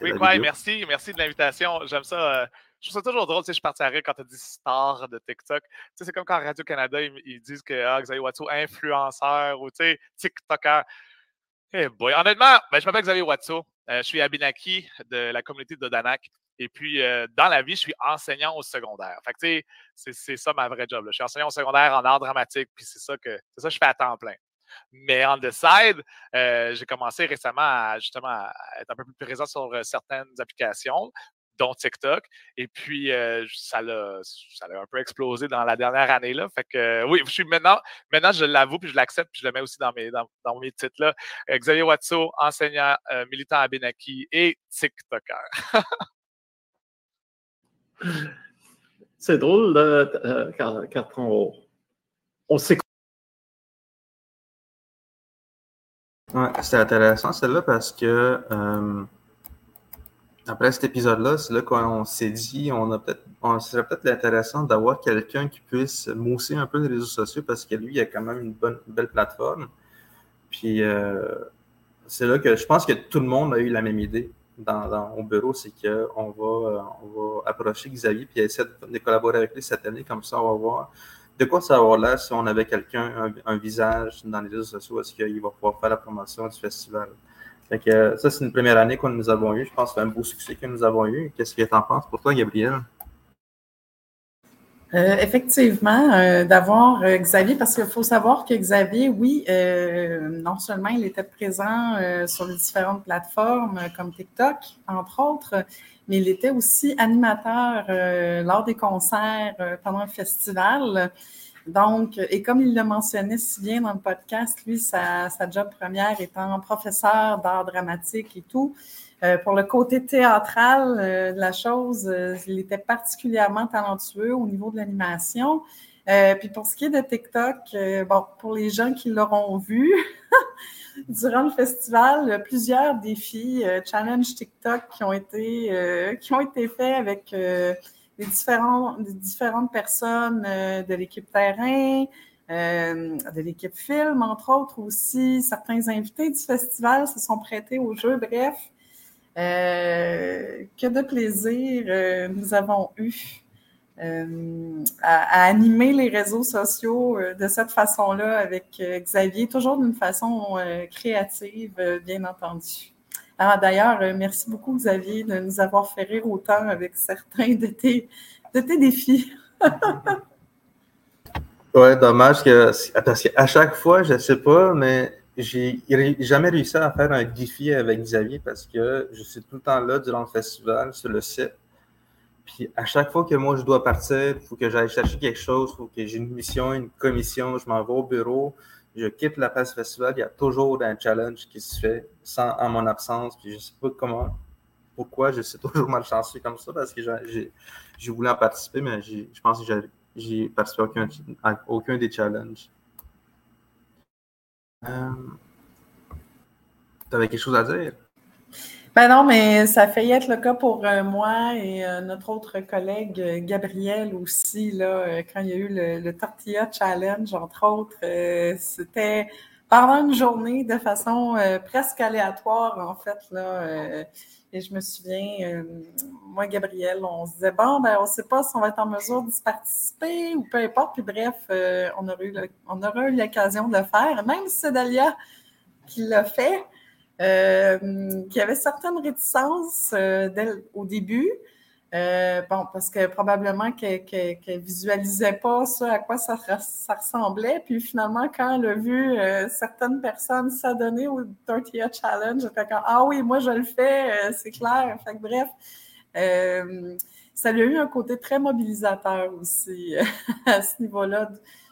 Oui, la ouais, merci, merci de l'invitation. J'aime ça. euh, je trouve ça toujours drôle. Tu sais, je partirais quand tu as dit star de TikTok. Tu sais, c'est comme quand Radio-Canada, ils, ils disent que ah, Xavier Watteau, influenceur ou tu sais, TikToker. Eh boy. Honnêtement, ben, je m'appelle Xavier Watteau. Euh, je suis Abinaki de la communauté de Danac. Et puis, euh, dans la vie, je suis enseignant au secondaire. Fait que, tu sais, c'est- c'est ça ma vraie job. là. Je suis enseignant au secondaire en art dramatique, puis c'est ça que c'est ça que je fais à temps plein. Mais on the side, euh, j'ai commencé récemment à justement être un peu plus présent sur euh, certaines applications, dont TikTok. Et puis, euh, ça l'a un peu explosé dans la dernière année. Là. Fait que oui, je suis maintenant, maintenant je l'avoue, puis je l'accepte, puis je le mets aussi dans mes, dans, dans mes titres. Là. Xavier Watso, enseignant, militant à Benaki et TikToker. C'est drôle là, on, on. Ouais, c'était intéressant celle-là parce que euh, après cet épisode-là, c'est là qu'on s'est dit, on a peut-être, on serait peut-être intéressant d'avoir quelqu'un qui puisse mousser un peu les réseaux sociaux parce que lui, il a quand même une bonne, belle plateforme. Puis euh, c'est là que je pense que tout le monde a eu la même idée dans, au bureau, c'est qu'on va, euh, on va approcher Xavier puis essayer de collaborer avec lui cette année, comme ça on va voir de quoi ça va l'air si on avait quelqu'un, un, visage dans les réseaux sociaux, est-ce qu'il va pouvoir faire la promotion du festival? Fait que, euh, ça, c'est une première année que nous avons eu. Je pense que c'est un beau succès que nous avons eu. Qu'est-ce que tu en penses pour toi, Gabriel? Euh, effectivement, euh, d'avoir euh, Xavier, parce qu'il faut savoir que Xavier, oui, non seulement il était présent sur les différentes plateformes comme TikTok, entre autres, mais il était aussi animateur lors des concerts pendant le festival. Donc, et comme il le mentionnait si bien dans le podcast, lui, sa, sa job première étant professeur d'art dramatique et tout, pour le côté théâtral euh, de la chose, euh, il était particulièrement talentueux au niveau de l'animation. Euh, puis pour ce qui est de TikTok, euh, bon, pour les gens qui l'auront vu, durant le festival, euh, plusieurs défis, euh, challenge TikTok qui ont été, euh, qui ont été faits avec euh, les, différents, les différentes personnes euh, de l'équipe terrain, euh, de l'équipe film, entre autres aussi. Certains invités du festival se sont prêtés au jeu. Bref, euh, que de plaisir euh, nous avons eu euh, à, animer les réseaux sociaux de cette façon-là avec Xavier, toujours d'une façon créative, bien entendu. Alors d'ailleurs, merci beaucoup Xavier de nous avoir fait rire autant avec certains de tes, défis. Ouais, dommage que. Parce qu'à chaque fois, je sais pas, mais j'ai jamais réussi à faire un défi avec Xavier parce que je suis tout le temps là durant le festival sur le site. Puis à chaque fois que moi je dois partir, il faut que j'aille chercher quelque chose, il faut que j'ai une mission, une commission, je m'en vais au bureau, je quitte la place festival, il y a toujours un challenge qui se fait sans, en mon absence. Puis je sais pas comment, pourquoi, je suis toujours malchanceux comme ça parce que j'ai- voulu en participer, mais je pense que j'ai- participé à aucun des challenges. Euh, tu avais quelque chose à dire? Ben non, mais ça a failli être le cas pour euh, moi et euh, notre autre collègue euh, Gabriel aussi, là, quand il y a eu le, le Tortilla Challenge, entre autres. C'était pendant une journée de façon presque aléatoire, en fait. Là, et je me souviens, euh, moi, Gabriel, on se disait, bon, ben, on ne sait pas si on va être en mesure d'y participer ou peu importe. Puis bref, euh, on aurait eu l'occasion de le faire. Même si c'est Dalia qui l'a fait, euh, qui avait certaines réticences au début. Euh, bon, parce que probablement qu'elle ne visualisait pas ça, à quoi ça, ça, ressemblait. Puis finalement, quand elle a vu euh, certaines personnes s'adonner au Tortilla Challenge, elle fait Ah oui, moi je le fais, euh, c'est clair. Fait que, bref, ça lui a eu un côté très mobilisateur aussi à ce niveau-là.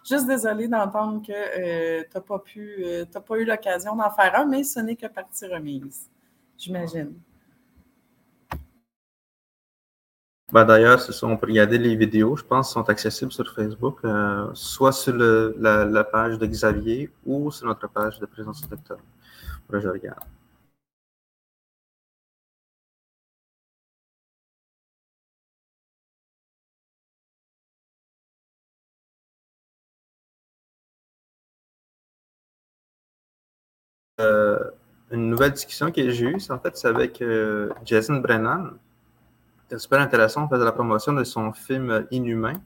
Juste désolée d'entendre que tu n'as pas pu, pas eu l'occasion d'en faire un, mais ce n'est que partie remise, j'imagine. Ben, D'ailleurs, c'est ça, on peut regarder les vidéos, je pense, sont accessibles sur Facebook, euh, soit sur la, page de Xavier ou sur notre page de présence. Là, je regarde. Euh, une nouvelle discussion que j'ai eue, en fait, c'est avec euh, Jason Brennan, c'était super intéressant. On faisait la promotion de son film Inhumain.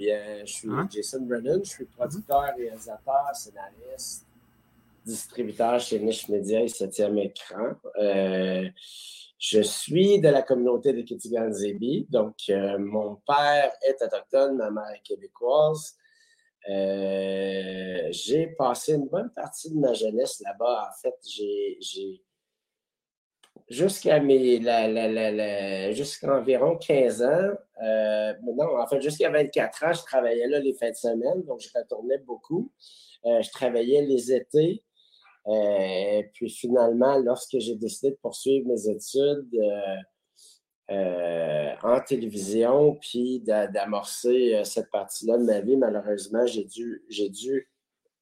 Je suis hein? Jason Brennan, je suis producteur, réalisateur, scénariste, distributeur chez Niche Media et 7e écran. Euh, je suis de la communauté de Kitigan-Zebi. Donc, euh, mon père est autochtone, ma mère est québécoise. Euh, j'ai passé une bonne partie de ma jeunesse là-bas. En fait, j'ai jusqu'à mes jusqu'à environ 15 ans. Euh, non, en fait, jusqu'à 24 ans, je travaillais là les fins de semaine, donc je retournais beaucoup. Euh, je travaillais les étés. Euh, puis finalement, lorsque j'ai décidé de poursuivre mes études en télévision, puis d'amorcer cette partie-là de ma vie, malheureusement, j'ai dû, j'ai dû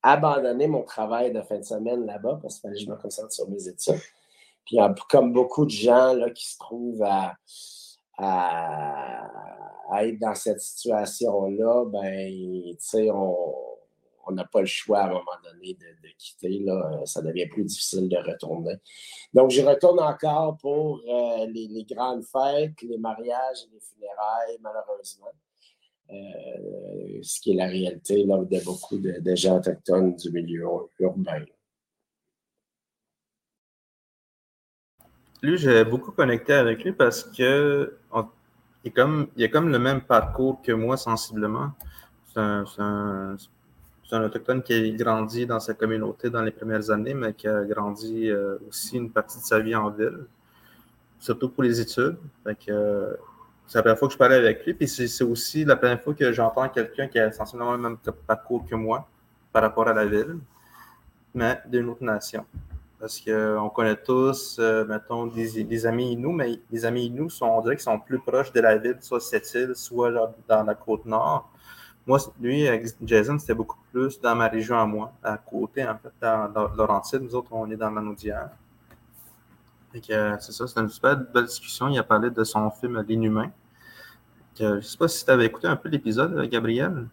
abandonner mon travail de fin de semaine là-bas parce que je me concentre sur mes études. Puis comme beaucoup de gens là, qui se trouvent à, être dans cette situation-là, ben, on n'a pas le choix à un moment donné de, quitter. Là. Ça devient plus difficile de retourner. Donc, je retourne encore pour euh, les, grandes fêtes, les mariages et les funérailles, malheureusement. Euh, ce qui est la réalité là, de beaucoup de, de gens autochtones du milieu urbain. Lui, j'ai beaucoup connecté avec lui parce que il, comme, il a comme le même parcours que moi sensiblement. C'est un, autochtone qui a grandi dans sa communauté dans les premières années, mais qui a grandi euh, aussi une partie de sa vie en ville, surtout pour les études. Euh, c'est la première fois que je parlais avec lui, puis c'est aussi la première fois que j'entends quelqu'un qui a sensiblement le même parcours que moi par rapport à la ville, mais d'une autre nation. Parce qu'on connaît tous, euh, mettons, des, amis Inuits, mais les amis Inuits, sont, on dirait qu'ils sont plus proches de la ville, soit cette île, soit dans la côte nord. Moi, lui, Jason, c'était beaucoup plus dans ma région à moi, à côté, en fait, dans, Laurentide. Nous autres, on est dans la Naudière. Euh, c'est ça, c'était une super belle discussion. Il a parlé de son film L'Inhumain. je ne sais pas si tu avais écouté un peu l'épisode, Gabriel.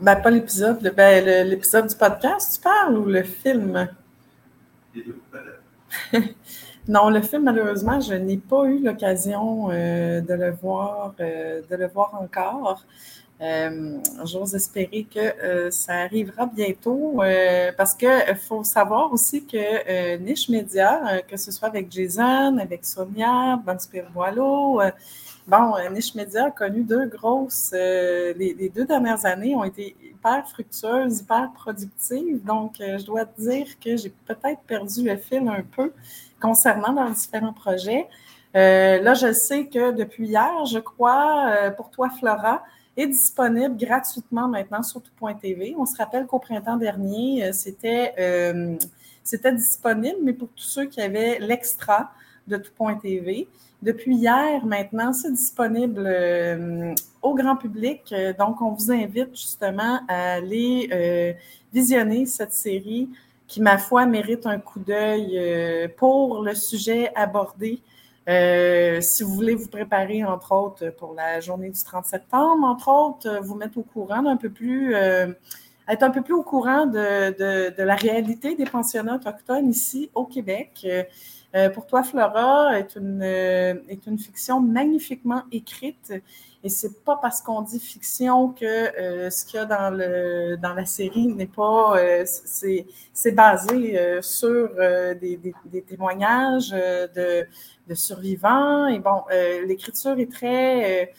Ben, pas l'épisode, ben, l'épisode du podcast, tu parles, ou le film? non, le film, malheureusement, je n'ai pas eu l'occasion euh, de le voir, euh, de le voir encore. Euh, j'ose espérer que ça arrivera bientôt parce qu'il faut savoir aussi que Niche Média, que ce soit avec Jason, avec Sonia, Bonspire Boileau, Bon, euh, Niche Media a connu deux grosses, euh, les, deux dernières années ont été hyper fructueuses, hyper productives. Donc, euh, je dois te dire que j'ai peut-être perdu le fil un peu concernant leurs différents projets. là, je sais que depuis hier, je crois, pour toi, Flora, est disponible gratuitement maintenant sur tout.tv. On se rappelle qu'au printemps dernier, c'était c'était disponible, mais pour tous ceux qui avaient l'extra de tout.tv. Depuis hier, maintenant, c'est disponible euh, au grand public. Euh, donc, on vous invite justement à aller euh, visionner cette série qui, ma foi, mérite un coup d'œil pour le sujet abordé. si vous voulez vous préparer, entre autres, pour la journée du 30 septembre, entre autres, vous mettre au courant d'un peu plus, être un peu plus au courant de, de, de, la réalité des pensionnats autochtones ici au Québec. Euh, pour toi, Flora est une, euh, est une fiction magnifiquement écrite Et c'est pas parce qu'on dit fiction que euh, ce qu'il y a dans, le, dans la série n'est pas. Euh, c'est basé euh, sur des, des, témoignages de, de, survivants. Et bon, l'écriture est très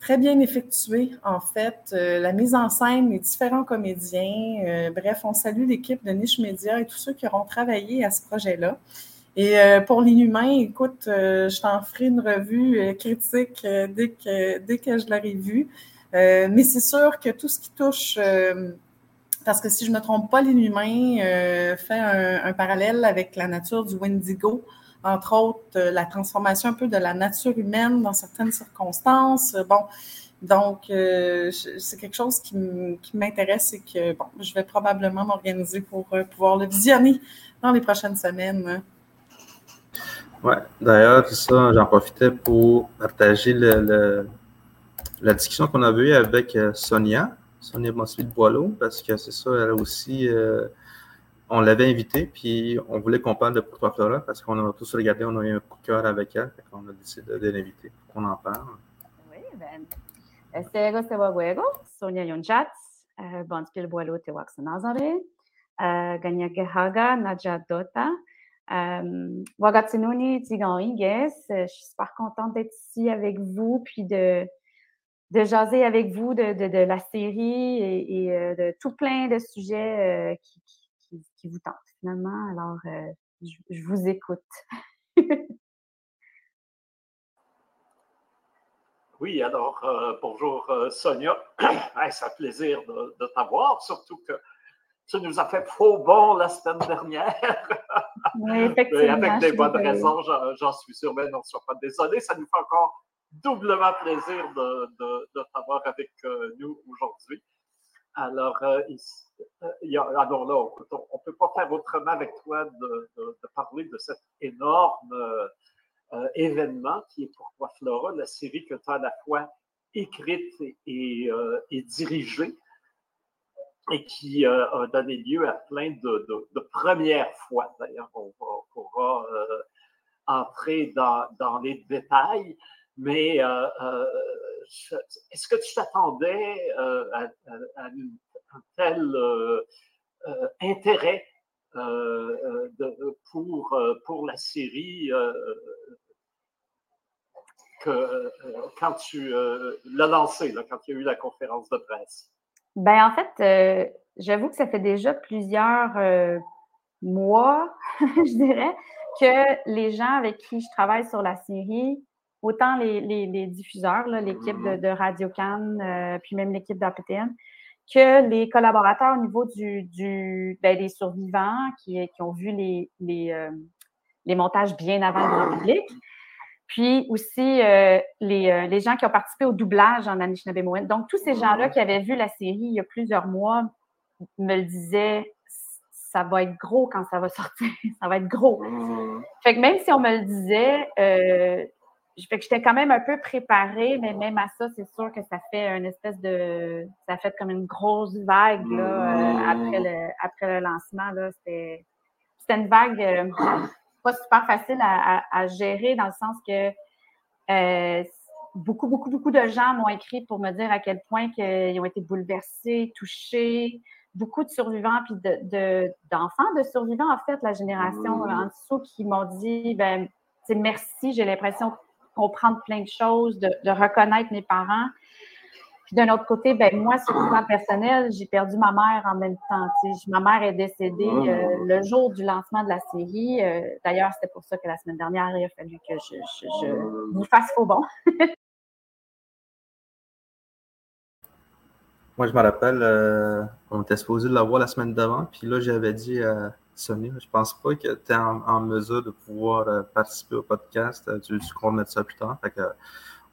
très bien effectuée, en fait. la mise en scène, les différents comédiens. bref, on salue l'équipe de Niche Média et tous ceux qui auront travaillé à ce projet-là. Et euh, pour l'inhumain, écoute, euh, je t'en ferai une revue euh, critique dès, que, dès que je l'aurai vu. mais c'est sûr que tout ce qui touche, parce que si je ne me trompe pas, l'inhumain fait un, parallèle avec la nature du Wendigo, entre autres la transformation un peu de la nature humaine dans certaines circonstances. Bon, donc, c'est quelque chose qui m'intéresse et que bon, je vais probablement m'organiser pour pouvoir le visionner dans les prochaines semaines. Ouais, d'ailleurs, ça, j'en profitais pour partager le, la discussion qu'on avait eue avec euh, Sonia, Sonia de Boileau, parce que c'est ça, elle aussi, euh, on l'avait invitée, puis on voulait qu'on parle de Pourquoi Flora, parce qu'on a tous regardé, on a eu un coup de cœur avec elle, on a décidé de l'inviter pour qu'on en parle. Oui, ben, este Sewa Guego, Sonia euh, Bonspil Boileau Tewaksa Nazare, Ganya Gehaga, Nadja Dota, euh, Wagatsunoni euh, je suis super contente d'être ici avec vous, puis de, de jaser avec vous de, de, la série et, euh, de tout plein de sujets qui, qui, qui, vous tentent finalement. Alors, je, vous écoute. oui, alors, bonjour Sonia. C'est un plaisir de, de t'avoir, surtout que tu nous as fait faux bon la semaine dernière. Oui, effectivement. avec des bonnes raisons, j'en suis sûr, mais non, sois pas désolé. Ça nous fait encore doublement plaisir de, de, de t'avoir avec euh, nous aujourd'hui. Alors, euh, euh, alors là, on ne peut pas faire autrement avec toi de, de parler de cet énorme événement qui est Pourquoi Flora, la série que tu as à la fois écrite et, et dirigée et qui euh, a donné lieu à plein de, premières fois. D'ailleurs, on, pourra euh, entrer dans, dans, les détails, mais euh, est-ce que tu t'attendais à, un tel intérêt pour, pour la série que, quand tu l'as lancée, quand il y a eu la conférence de presse? Ben, en fait, euh, j'avoue que ça fait déjà plusieurs euh, mois, je dirais, que les gens avec qui je travaille sur la série, autant les, les, diffuseurs, l'équipe de, de Radio Cannes, euh, puis même l'équipe d'APTN, que les collaborateurs au niveau du, du ben, des survivants qui, qui ont vu les, les, les montages bien avant le grand public, puis aussi euh, les, euh, les, gens qui ont participé au doublage en Anishinaabe Donc, tous ces gens-là qui avaient vu la série il y a plusieurs mois me le disaient, ça va être gros quand ça va sortir, ça va être gros. Fait que même si on me le disait, euh, fait que j'étais quand même un peu préparée, mais même à ça, c'est sûr que ça fait une espèce de, ça fait comme une grosse vague là, après, le, après le lancement. Là, c'était, c'était une vague pas super facile à, gérer dans le sens que euh, beaucoup, beaucoup, beaucoup de gens m'ont écrit pour me dire à quel point ils ont été bouleversés, touchés. Beaucoup de survivants, puis d'enfants de, survivants, en fait, la génération en dessous, qui m'ont dit ben, merci, j'ai l'impression de comprendre plein de choses, de, de reconnaître mes parents. Puis d'un autre côté, ben moi, sur le plan personnel, j'ai perdu ma mère en même temps. Ma mère est décédée ah. euh, le jour du lancement de la série. Euh, d'ailleurs, c'était pour ça que la semaine dernière, il a fallu que je, je, vous fasse faux bon. moi, je me rappelle, euh, on était supposé l'avoir la semaine d'avant, puis là, j'avais dit à Sonia, je pense pas que tu es en, mesure de pouvoir participer au podcast. Tu, tu mettre ça plus tard? Fait que,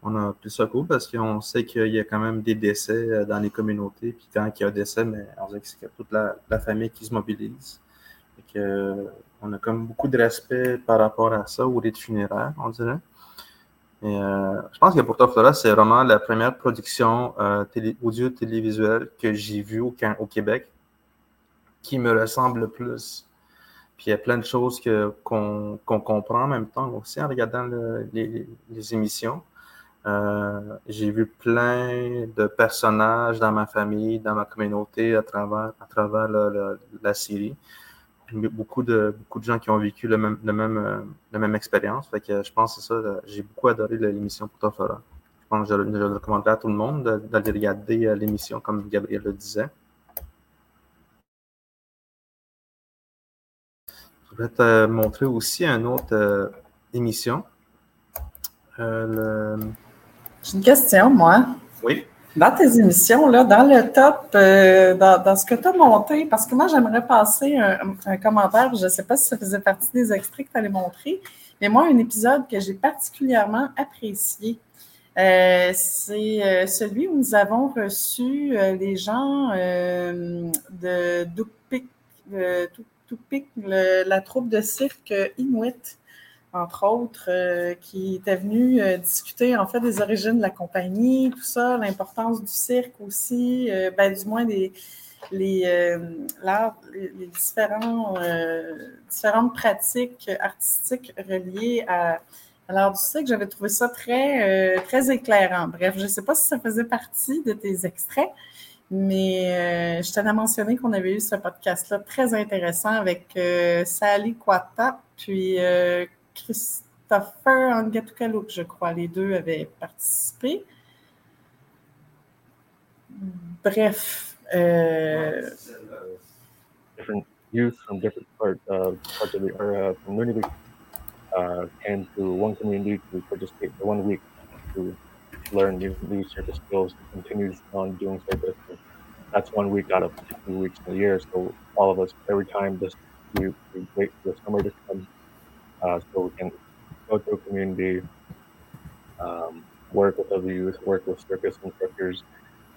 on a plus ça cool parce qu'on sait qu'il y a quand même des décès euh, dans les communautés. Puis quand il y a un décès, mais on sait que c'est toute la, famille qui se mobilise. que, euh, on a comme beaucoup de respect par rapport à ça, au rite funéraire, on dirait. Et, euh, je pense que pour Flora, c'est vraiment la première production audio-télévisuelle que j'ai vue au, Québec qui me ressemble le plus. Puis il y a plein de choses qu'on comprend en même temps aussi en regardant les, émissions. Euh, j'ai vu plein de personnages dans ma famille, dans ma communauté à travers, à travers la série. Beaucoup de, beaucoup de gens qui ont vécu le même, le même, euh, la même expérience. Fait je pense que ça. J'ai beaucoup adoré l'émission pour Tofora. Je pense que je, le recommanderais à tout le monde d'aller regarder euh, l'émission, comme Gabriel le disait. Je vais te montrer aussi une autre émission. J'ai une question, moi. Oui. Dans tes émissions, là, dans le top, euh, dans, ce que tu as monté, parce que moi, j'aimerais passer un, commentaire, je ne sais pas si ça faisait partie des extraits que tu allais montrer, mais moi, un épisode que j'ai particulièrement apprécié, euh, c'est euh, celui où nous avons reçu les gens de Dupik, la troupe de cirque Inuit entre autres, euh, qui était venu euh, discuter en fait des origines de la compagnie, tout ça, l'importance du cirque aussi, euh, ben, du moins les, les, les, différents, différentes pratiques artistiques reliées à, l'art du cirque. J'avais trouvé ça très, très éclairant. Bref, je ne sais pas si ça faisait partie de tes extraits, mais je t'avais mentionné qu'on avait eu ce podcast-là très intéressant avec Sally Quatta, puis Christopher Angatukalouk, je crois. Les deux avaient participé. Bref. Euh... Different youth from different uh, parts of the uh, community uh, came to one community to participate for one week to learn new, these circus skills and continues on doing circus. That's one week out of two weeks in a year. So all of us, every time this we, we wait for the summer to come uh, so we can go to a community, um, work with other youth, work with circus instructors,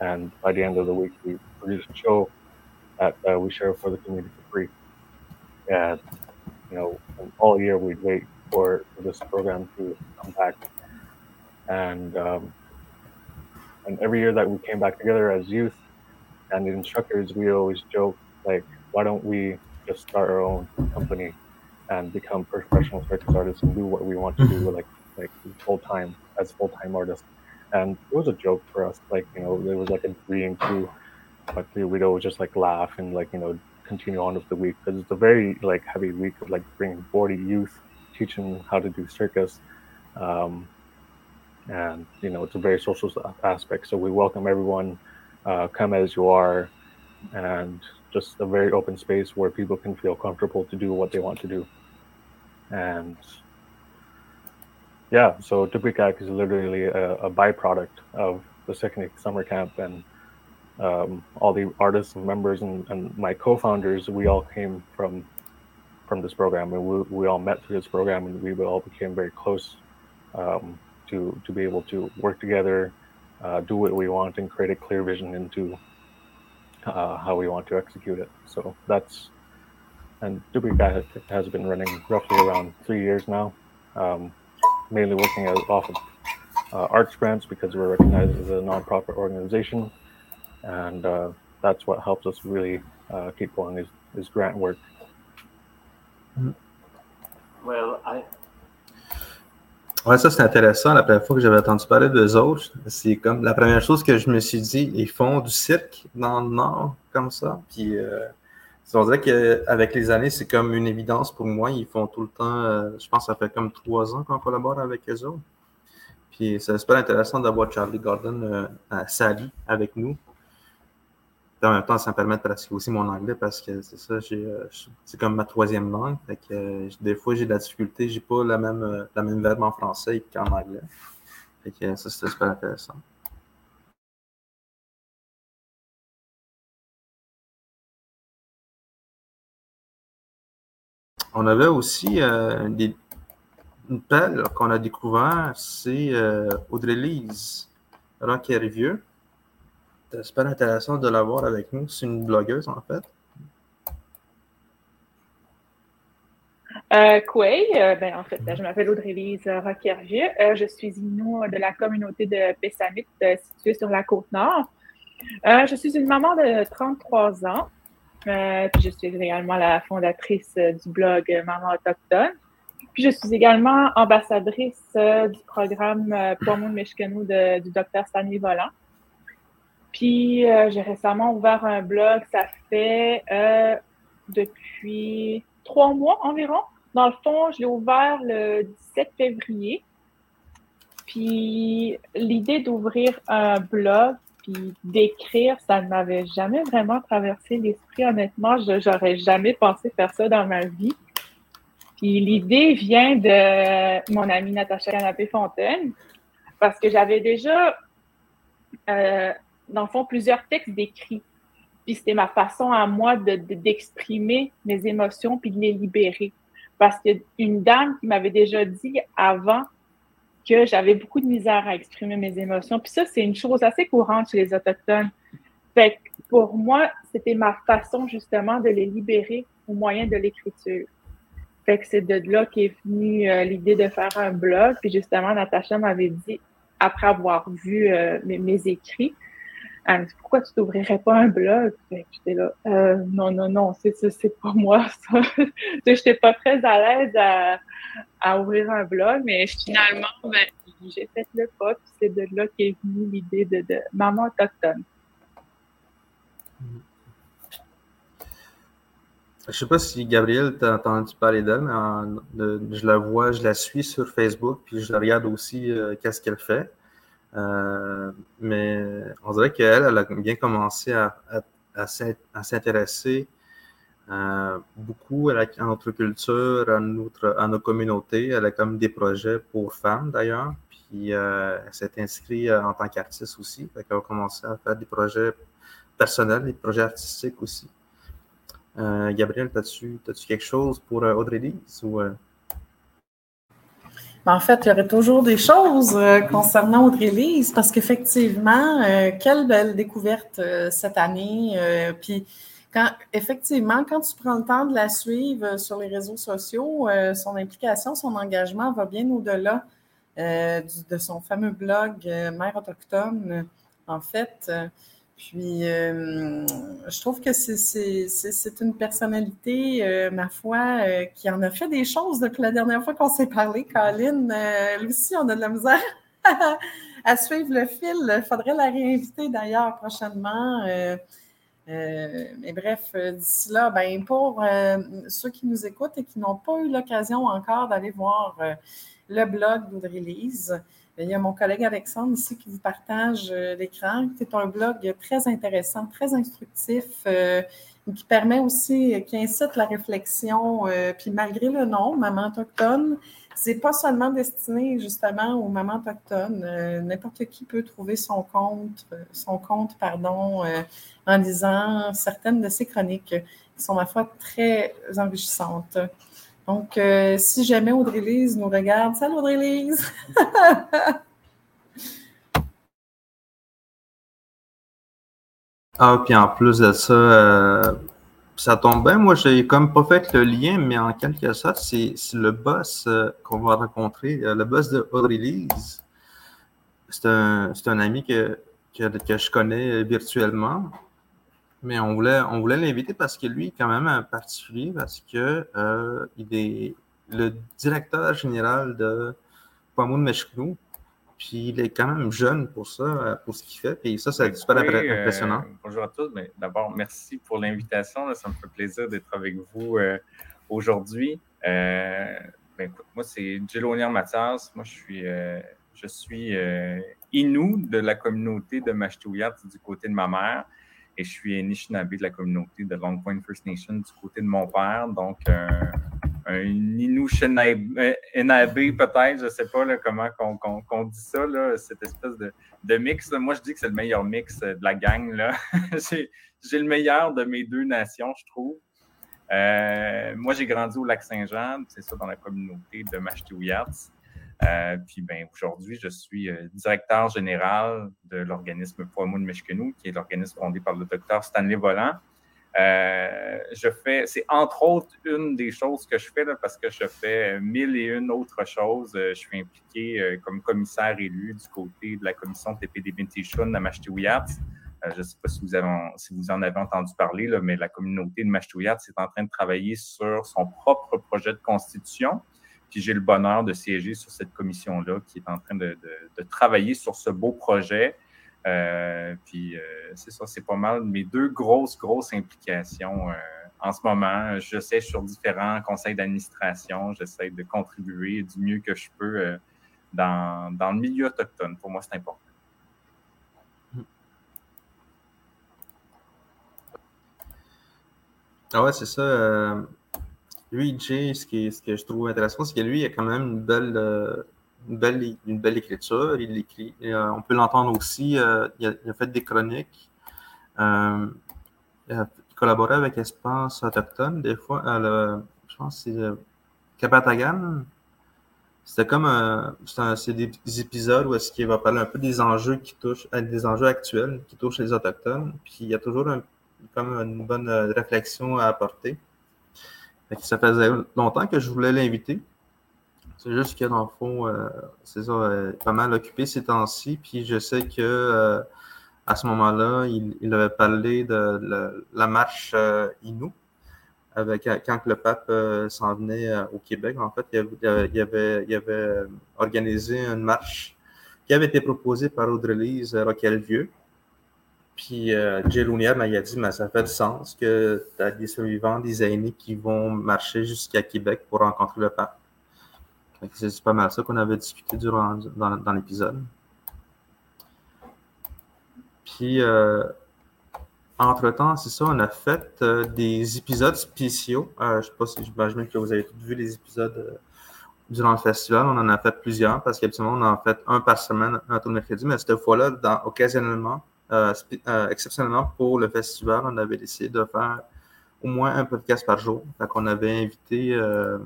and by the end of the week, we produce a show that uh, we share for the community for free. And you know, all year we'd wait for, this program to come back, and um, and every year that we came back together as youth and the instructors, we always joke like, why don't we just start our own company and become professional circus artists and do what we want to do mm-hmm. like like full time as full time artists. And it was a joke for us, like you know, it was like a three and two, but we'd always just like laugh and like you know continue on with the week because it's a very like heavy week of like bringing 40 youth, teaching how to do circus, um, and you know it's a very social aspect. So we welcome everyone, uh, come as you are, and just a very open space where people can feel comfortable to do what they want to do. And yeah, so Tupikak is literally a, a, byproduct of the second summer camp and um, all the artists and members and, and my co-founders, we all came from from this program and we, we all met through this program and we all became very close um, to to be able to work together, uh, do what we want and create a clear vision into uh, how we want to execute it. So that's and Duplicate has been running roughly around three years now, um, mainly working as, off of uh, arts grants because we're recognized as a nonprofit organization, and uh, that's what helps us really uh, keep going is, is grant work. Well, I, Ouais, ça c'est intéressant. La première fois que j'avais entendu parler d'eux autres, c'est comme la première chose que je me suis dit, ils font du cirque dans le Nord, comme ça. Puis euh, on dirait qu'avec les années, c'est comme une évidence pour moi. Ils font tout le temps, euh, je pense que ça fait comme trois ans qu'on collabore avec eux autres. Puis c'est super intéressant d'avoir Charlie Gordon euh, à Sally avec nous en même temps, ça me permet de pratiquer aussi mon anglais parce que c'est ça, euh, c'est comme ma troisième langue. Des fois, j'ai de la difficulté, j'ai pas la même, la même verbe en français qu'en anglais. ça, c'était super intéressant. On avait aussi des, une pelle qu'on a découvert, c'est Audrey Lise, Rock-Vieux. C'est super intéressant de l'avoir avec nous. C'est une blogueuse, en fait. Euh, euh ben, en fait, je m'appelle Audrey-Lise Roquervieux. Euh, je suis Inou de la communauté de Pessamit euh, située sur la côte nord. je suis une maman de 33 ans. Puis je suis également la fondatrice du blog Maman Autochtone. Puis je suis également ambassadrice euh, du programme euh, Pomo Meshkenu de, du docteur Stanley Volant. Puis euh, j'ai récemment ouvert un blog, ça fait euh, depuis trois mois environ. Dans le fond, je l'ai ouvert le 17 février. Puis l'idée d'ouvrir un blog puis d'écrire, ça ne m'avait jamais vraiment traversé l'esprit, honnêtement. Je n'aurais jamais pensé faire ça dans ma vie. Puis l'idée vient de mon amie Natacha Canapé-Fontaine, parce que j'avais déjà, euh, dans le fond, plusieurs textes d'écrits. Puis c'était ma façon à moi d'exprimer de, mes émotions puis de les libérer. Parce qu'une dame qui m'avait déjà dit avant que j'avais beaucoup de misère à exprimer mes émotions. Puis ça, c'est une chose assez courante chez les Autochtones. Fait que pour moi, c'était ma façon justement de les libérer au moyen de l'écriture. Fait que c'est de là qu'est venue euh, l'idée de faire un blog. Puis justement, Natacha m'avait dit, après avoir vu euh, mes, mes, écrits, Pourquoi tu t'ouvrirais pas un blog? J'étais là, euh, non, non, non, c'est pas moi, ça. J'étais pas très à l'aise à, ouvrir un blog, mais finalement, ben, j'ai fait le pas. Puis c'est de là qu'est venue l'idée de, Maman Autochtone. Je sais pas si Gabrielle t'a entendu parler d'elle, mais je la vois, je la suis sur Facebook, puis je regarde aussi euh, qu'est-ce qu'elle fait. Euh, mais on dirait qu'elle, elle a bien commencé à, s'intéresser euh, beaucoup à, notre culture, à, notre, nos communautés. Elle a comme des projets pour femmes d'ailleurs. Puis euh, elle s'est inscrite en tant qu'artiste aussi. Elle a commencé à faire des projets personnels, des projets artistiques aussi. Gabriel, as-tu as quelque chose pour Audrey Lise en fait, il y aurait toujours des choses euh, concernant Audrey-Lise parce qu'effectivement, euh, quelle belle découverte euh, cette année. puis, effectivement, quand tu prends le temps de la suivre sur les réseaux sociaux, son implication, son engagement va bien au-delà de son fameux blog Mère autochtone. En fait, puis, euh, je trouve que c'est une personnalité, euh, ma foi, euh, qui en a fait des choses depuis la dernière fois qu'on s'est parlé, Colin. elle aussi, on a de la misère à suivre le fil. Il faudrait la réinviter d'ailleurs prochainement. mais bref, d'ici là, ben, pour ceux qui nous écoutent et qui n'ont pas eu l'occasion encore d'aller voir le blog d'Audrey-Lise, il y a mon collègue Alexandre ici qui vous partage euh, l'écran. C'est un blog très intéressant, très instructif, euh, qui permet aussi, qui incite la réflexion. Euh, puis malgré le nom, Maman autochtone, c'est pas seulement destiné justement aux mamans autochtones. N'importe qui peut trouver son compte, son compte, pardon, en lisant certaines de ses chroniques qui sont, ma foi, très enrichissantes. Donc, euh, si jamais Audrey-Lise nous regarde, salut Audrey-Lise! ah, puis en plus de ça, euh, ça tombe bien. Moi, j'ai comme pas fait le lien, mais en quelque sorte, c'est le boss euh, qu'on va rencontrer, le boss de Audrey-Lise. C'est un, un, ami que, que, que je connais virtuellement. Mais on voulait, on voulait l'inviter parce que lui, est quand même un particulier, parce que euh, il est le directeur général de Poimoun Meshknou. Puis il est quand même jeune pour ça, euh, pour ce qu'il fait. Puis ça, c'est super oui, impressionnant. Euh, bonjour à tous. Mais d'abord, merci pour l'invitation. Ça me fait plaisir d'être avec vous euh, aujourd'hui. Euh, ben, écoute, moi, c'est Gélonier Mathias. Moi, je suis, je suis Inou de la communauté de Mashtouillat du côté de ma mère et je suis Anishinaabe de la communauté de Long Point First Nation du côté de mon père. Donc, euh, un Inushinabe peut-être, je ne sais pas comment qu'on qu qu dit ça, cette espèce de, mix. Moi, je dis que c'est le meilleur mix de la gang. J'ai le meilleur de mes deux nations, je trouve. Euh, moi, j'ai grandi au lac Saint-Jean, c'est ça, dans la communauté de Mashtiouyats. Euh, puis ben, aujourd'hui, je suis euh, directeur général de l'organisme Poimoun Meshkenou, qui est l'organisme fondé par le docteur Stanley Volant. Euh, je fais, c'est entre autres une des choses que je fais parce que je fais mille et une autres choses. je suis impliqué comme commissaire élu du côté de la commission TPD Tishun à Mashtiwiyat. je ne sais pas si vous, avez, si vous en avez entendu parler, mais la communauté de Mashtiwiyat est en train de travailler sur son propre projet de constitution puis j'ai le bonheur de siéger sur cette commission-là qui est en train de, travailler sur ce beau projet. Euh, puis c'est ça, c'est pas mal mes deux grosses, grosses implications en ce moment. Je sais sur différents conseils d'administration, j'essaie de contribuer du mieux que je peux dans, dans le milieu autochtone. Pour moi, c'est important. Ah ouais, c'est ça. Euh, lui, Jay, ce, que je trouve intéressant, c'est que lui, il a quand même une belle, euh, une belle, une belle écriture. Il écrit. Euh, on peut l'entendre aussi. il, a, il, a, fait des chroniques. il a collaboré avec Espace Autochtone, des fois. je pense que c'est Kapatagan. C'était comme c'est des épisodes où est-ce qu'il va parler un peu des enjeux qui touchent, des enjeux actuels qui touchent les Autochtones. Puis il y a toujours une bonne euh, réflexion à apporter. Ça faisait longtemps que je voulais l'inviter. C'est juste que dans le fond, euh, c'est ça, euh, pas mal occupé ces temps-ci. Puis je sais que à ce moment-là, il, avait parlé de la, marche Inou. Avec, quand le pape s'en venait au Québec, en fait, il avait, il avait, il avait organisé une marche qui avait été proposée par Audrey-Lise Roquel-Vieux. Puis euh, m'a dit, mais ça fait du sens que tu as des survivants, des aînés qui vont marcher jusqu'à Québec pour rencontrer le pape. C'est pas mal ça qu'on avait discuté durant dans, l'épisode. Puis, euh, entre-temps, c'est ça, on a fait euh, des épisodes spéciaux. je sais pas si j'imagine que vous avez tous vu les épisodes durant le festival. On en a fait plusieurs parce qu'habituellement, on en fait un par semaine, un tour mercredi, mais cette fois-là, occasionnellement, euh, euh, exceptionnellement pour le festival, on avait décidé de faire au moins un podcast par jour. Fait qu'on avait invité euh,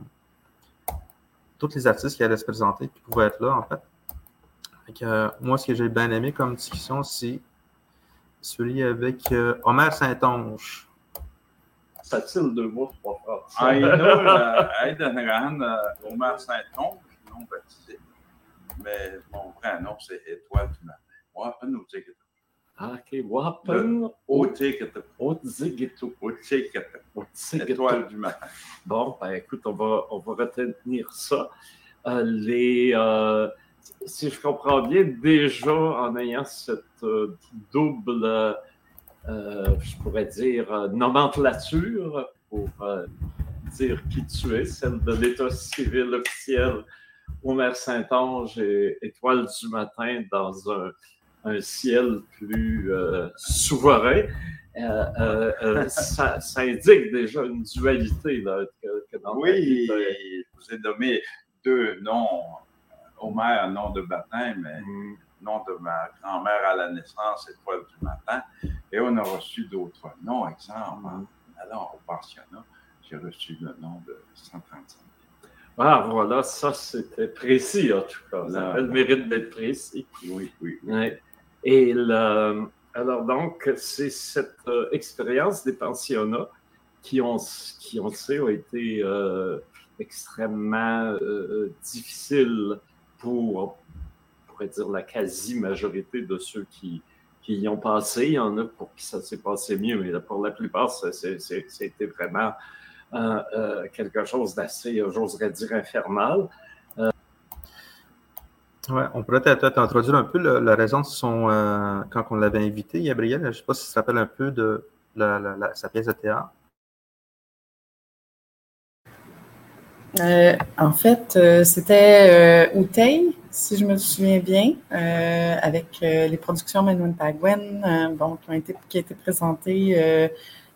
tous les artistes qui allaient se présenter et qui pouvaient être là, en fait. moi, ce que j'ai bien aimé comme discussion, c'est celui avec Omer Saint-Onge. Ça tire deux mots, trois phrases. Ah, il a Omer Saint-Onge, non baptisé. Mais mon vrai nom, c'est Étoile du matin. Moi, nous OK, Wapen Otzigito. Otikete. Étoile du matin. Bon, ben écoute, on va, on va retenir ça. Euh, les, euh, si je comprends bien, déjà en ayant cette euh, double, je pourrais dire, nomenclature pour dire qui tu es, celle de l'État civil officiel Omer Saint-Ange et Étoile du matin dans un un ciel plus euh, souverain, euh, euh, ça, indique déjà une dualité là, que, dans Oui, je vous ai nommé deux noms. Homer, nom de baptême, mais mm. nom de ma grand-mère à la naissance, Étoile du matin. Et on a reçu d'autres noms, exemple. Mm. Alors, au pensionnat, j'ai reçu le nom de 135. Ah, voilà, ça c'était précis en tout cas. Ça a le mérite d'être précis. Oui, oui. oui. Et alors donc, c'est cette euh, expérience des pensionnats qui ont, qui ont, ont été euh, extrêmement euh, difficiles pour, on pourrait dire, la quasi-majorité de ceux qui, qui y ont passé. Il y en a pour qui ça s'est passé mieux, mais pour la plupart, c'était vraiment quelque chose d'assez, j'oserais dire, infernal. On pourrait peut-être introduire un peu la, raison de son. Euh, quand on l'avait invité, Gabriel, je ne sais pas si ça s'appelle un peu de sa pièce de théâtre. Euh, en fait, euh, c'était euh, si je me souviens bien, avec les productions Manuel Paguen, qui, ont qui a été présentées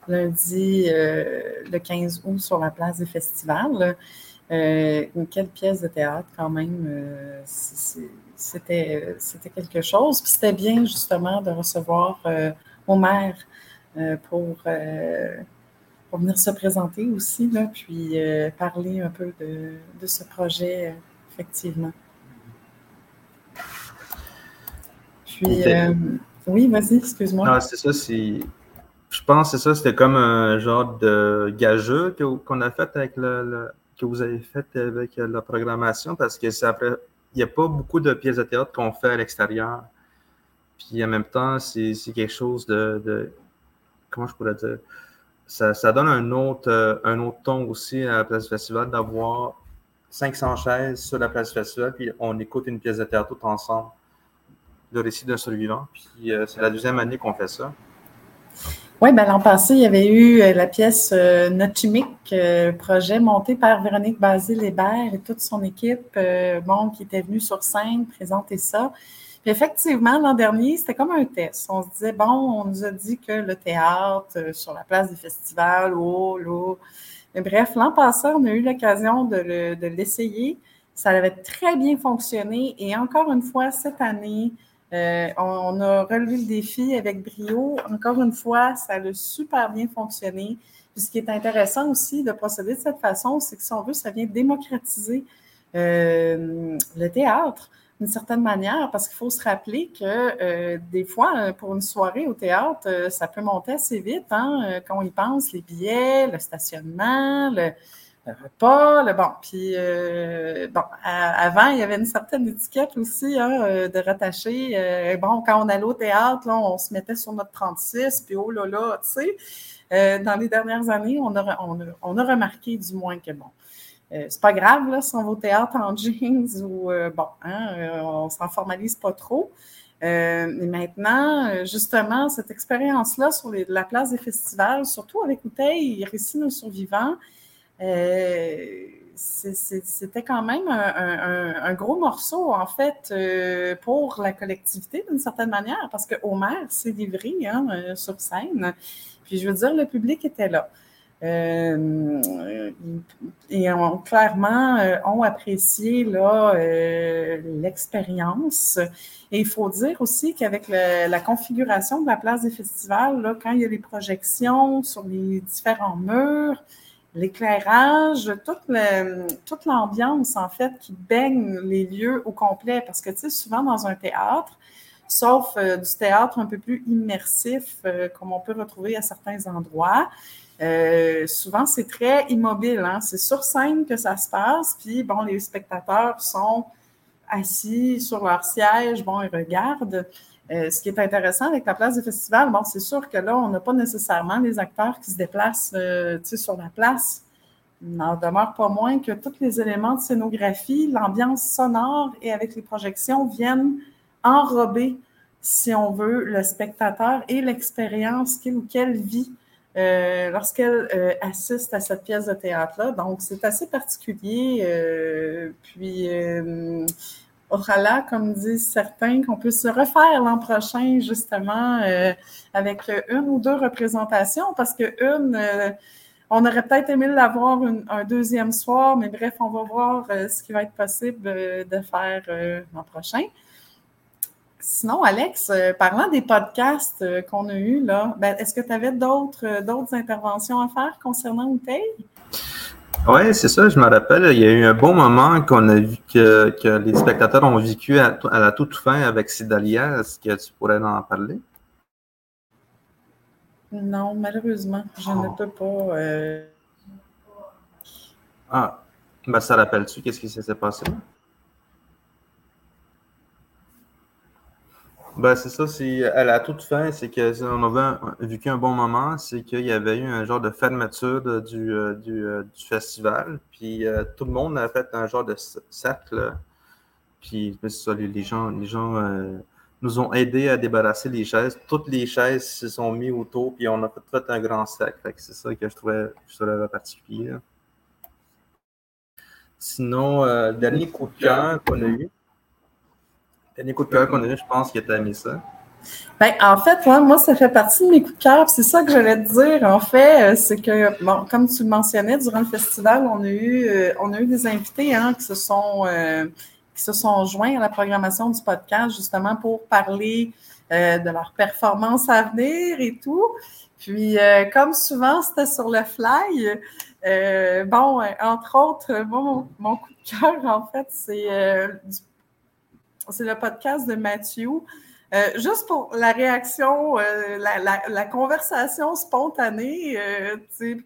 lundi le 15 août sur la place des festivals. Euh, quelle pièce de théâtre quand même. Euh, c'était, c'était quelque chose. Puis c'était bien justement de recevoir euh, Omer pour, pour venir se présenter aussi, là, puis parler un peu de, de ce projet, effectivement. Puis, oui, vas-y, excuse-moi. Non, c'est ça, c'est. Je pense que c'est ça, c'était comme un genre de gageux qu'on a fait avec le que vous avez fait avec euh, la programmation parce que après, il n'y a pas beaucoup de pièces de théâtre qu'on fait à l'extérieur. Puis en même temps, c'est quelque chose de, Comment je pourrais dire? Ça, donne un autre, euh, un autre ton aussi à la place du festival d'avoir 500 chaises sur la place du festival, puis on écoute une pièce de théâtre tout ensemble, le récit d'un survivant. Puis euh, c'est la deuxième année qu'on fait ça. Oui, ben, l'an passé, il y avait eu euh, la pièce euh, euh, projet monté par Véronique Basile-Hébert et toute son équipe, euh, bon, qui était venue sur scène présenter ça. Puis effectivement, l'an dernier, c'était comme un test. On se disait, bon, on nous a dit que le théâtre sur la place des festivals, oh, là. Mais bref, l'an passé, on a eu l'occasion de l'essayer. Ça avait très bien fonctionné. Et encore une fois, cette année, euh, on, a relevé le défi avec brio. Encore une fois, ça a super bien fonctionné. Ce qui est intéressant aussi de procéder de cette façon, c'est que si on veut, ça vient démocratiser euh, le théâtre d'une certaine manière, parce qu'il faut se rappeler que euh, des fois, pour une soirée au théâtre, ça peut monter assez vite hein, quand on y pense, les billets, le stationnement, le repas, le bon. Puis euh, bon, avant, il y avait une certaine étiquette aussi hein, euh, de rattacher. euh, bon, quand on allait au théâtre, là, on se mettait sur notre 36, puis oh là là, tu sais. Euh, dans les dernières années, on a, on a, on a remarqué du moins que bon. euh, c'est pas grave là, si on va au théâtre en jeans ou euh, bon, hein, euh, on s'en formalise pas trop. Euh, mais maintenant, euh, justement, cette expérience-là sur la place des festivals, surtout avec Outeil et Récits nos survivants, euh, c'était quand même un, un- un- gros morceau, en fait, euh, pour la collectivité, d'une certaine manière, parce que Homer s'est livré hein, euh, sur scène. Puis, je veux dire, le public était là. Euh, et ont clairement euh, ont apprécié là, euh, l'expérience. Et il faut dire aussi qu'avec la configuration de la place des festivals, là, quand il y a les projections sur les différents murs, l'éclairage, toute, l'ambiance, en fait, qui baigne les lieux au complet. Parce que, tu sais, souvent dans un théâtre, sauf euh, du théâtre un peu plus immersif, euh, comme on peut retrouver à certains endroits, euh, souvent, c'est très immobile. Hein? C'est sur scène que ça se passe. Puis, bon, les spectateurs sont assis sur leur siège, bon, ils regardent. Euh, ce qui est intéressant avec la place du festival, bon, c'est sûr que là, on n'a pas nécessairement les acteurs qui se déplacent euh, sur la place. Il n'en demeure pas moins que tous les éléments de scénographie, l'ambiance sonore et avec les projections viennent enrober, si on veut, le spectateur et l'expérience qu'il ou qu'elle vit euh, lorsqu'elle assiste à cette pièce de théâtre-là. Donc, c'est assez particulier. puis, là, comme disent certains, qu'on peut se refaire l'an prochain, justement, euh, avec une ou deux représentations, parce que une, euh, on aurait peut-être aimé l'avoir un deuxième soir, mais bref, on va voir euh, ce qui va être possible de faire l'an prochain. Sinon, Alex, parlant des podcasts qu'on a eus, ben, est-ce que tu avais d'autres d'autres interventions à faire concernant Outeil? Oui, c'est ça, je me rappelle. Il y a eu un bon moment qu'on a vu que, que les spectateurs ont vécu à, à la toute fin avec Sidalia. Est-ce que tu pourrais en parler? Non, malheureusement, je ne peux pas. euh, Ah, ben, ça rappelle-tu qu'est-ce qui s'est passé? Ben, c'est ça, c'est à la toute fin, c'est que on avait vécu un bon moment, c'est qu'il y avait eu un genre de fermeture du, euh, euh, du festival, puis euh, tout le monde a fait un genre de cercle, puis ça, les, gens, les gens euh, nous ont aidés à débarrasser les chaises. Toutes les chaises se sont mises autour, puis on a fait, un grand cercle. C'est ça que je trouvais, je particulier. Sinon, euh, dernier coup de cœur qu'on a eu, dernier coup de cœur qu'on a eu, je pense que tu as aimé ça. Ben, en fait, moi, ça fait partie de mes coups de cœur. C'est ça que j'allais te dire, en fait, euh, c'est que, bon, comme tu le mentionnais, durant le festival, on a eu, euh, on a eu des invités hein, qui, se sont, euh, qui se sont joints à la programmation du podcast, justement, pour parler de leur performance à venir et tout. Puis, comme souvent, c'était sur le fly. bon, entre autres, mon, mon coup de cœur, en fait, c'est du c'est le podcast de Mathieu. Juste pour la réaction, euh, la, conversation spontanée, euh,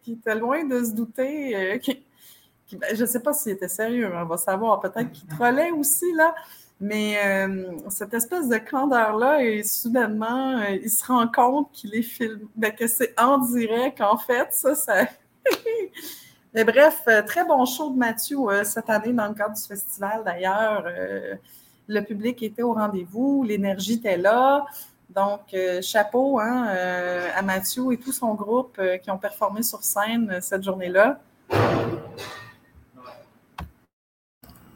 qui était loin de se douter. euh, ben, je ne sais pas s'il était sérieux, on va savoir. Peut-être qu'il trollait aussi, là. Mais euh, cette espèce de candeur-là, et soudainement, il se rend compte qu'il est filmé, ben, que c'est en direct, en fait. Ça. Mais bref, très bon show de Mathieu cette année dans le cadre du festival d'ailleurs. Le public était au rendez-vous, l'énergie était là. Donc, euh, chapeau hein, euh, à Mathieu et tout son groupe euh, qui ont performé sur scène cette journée-là.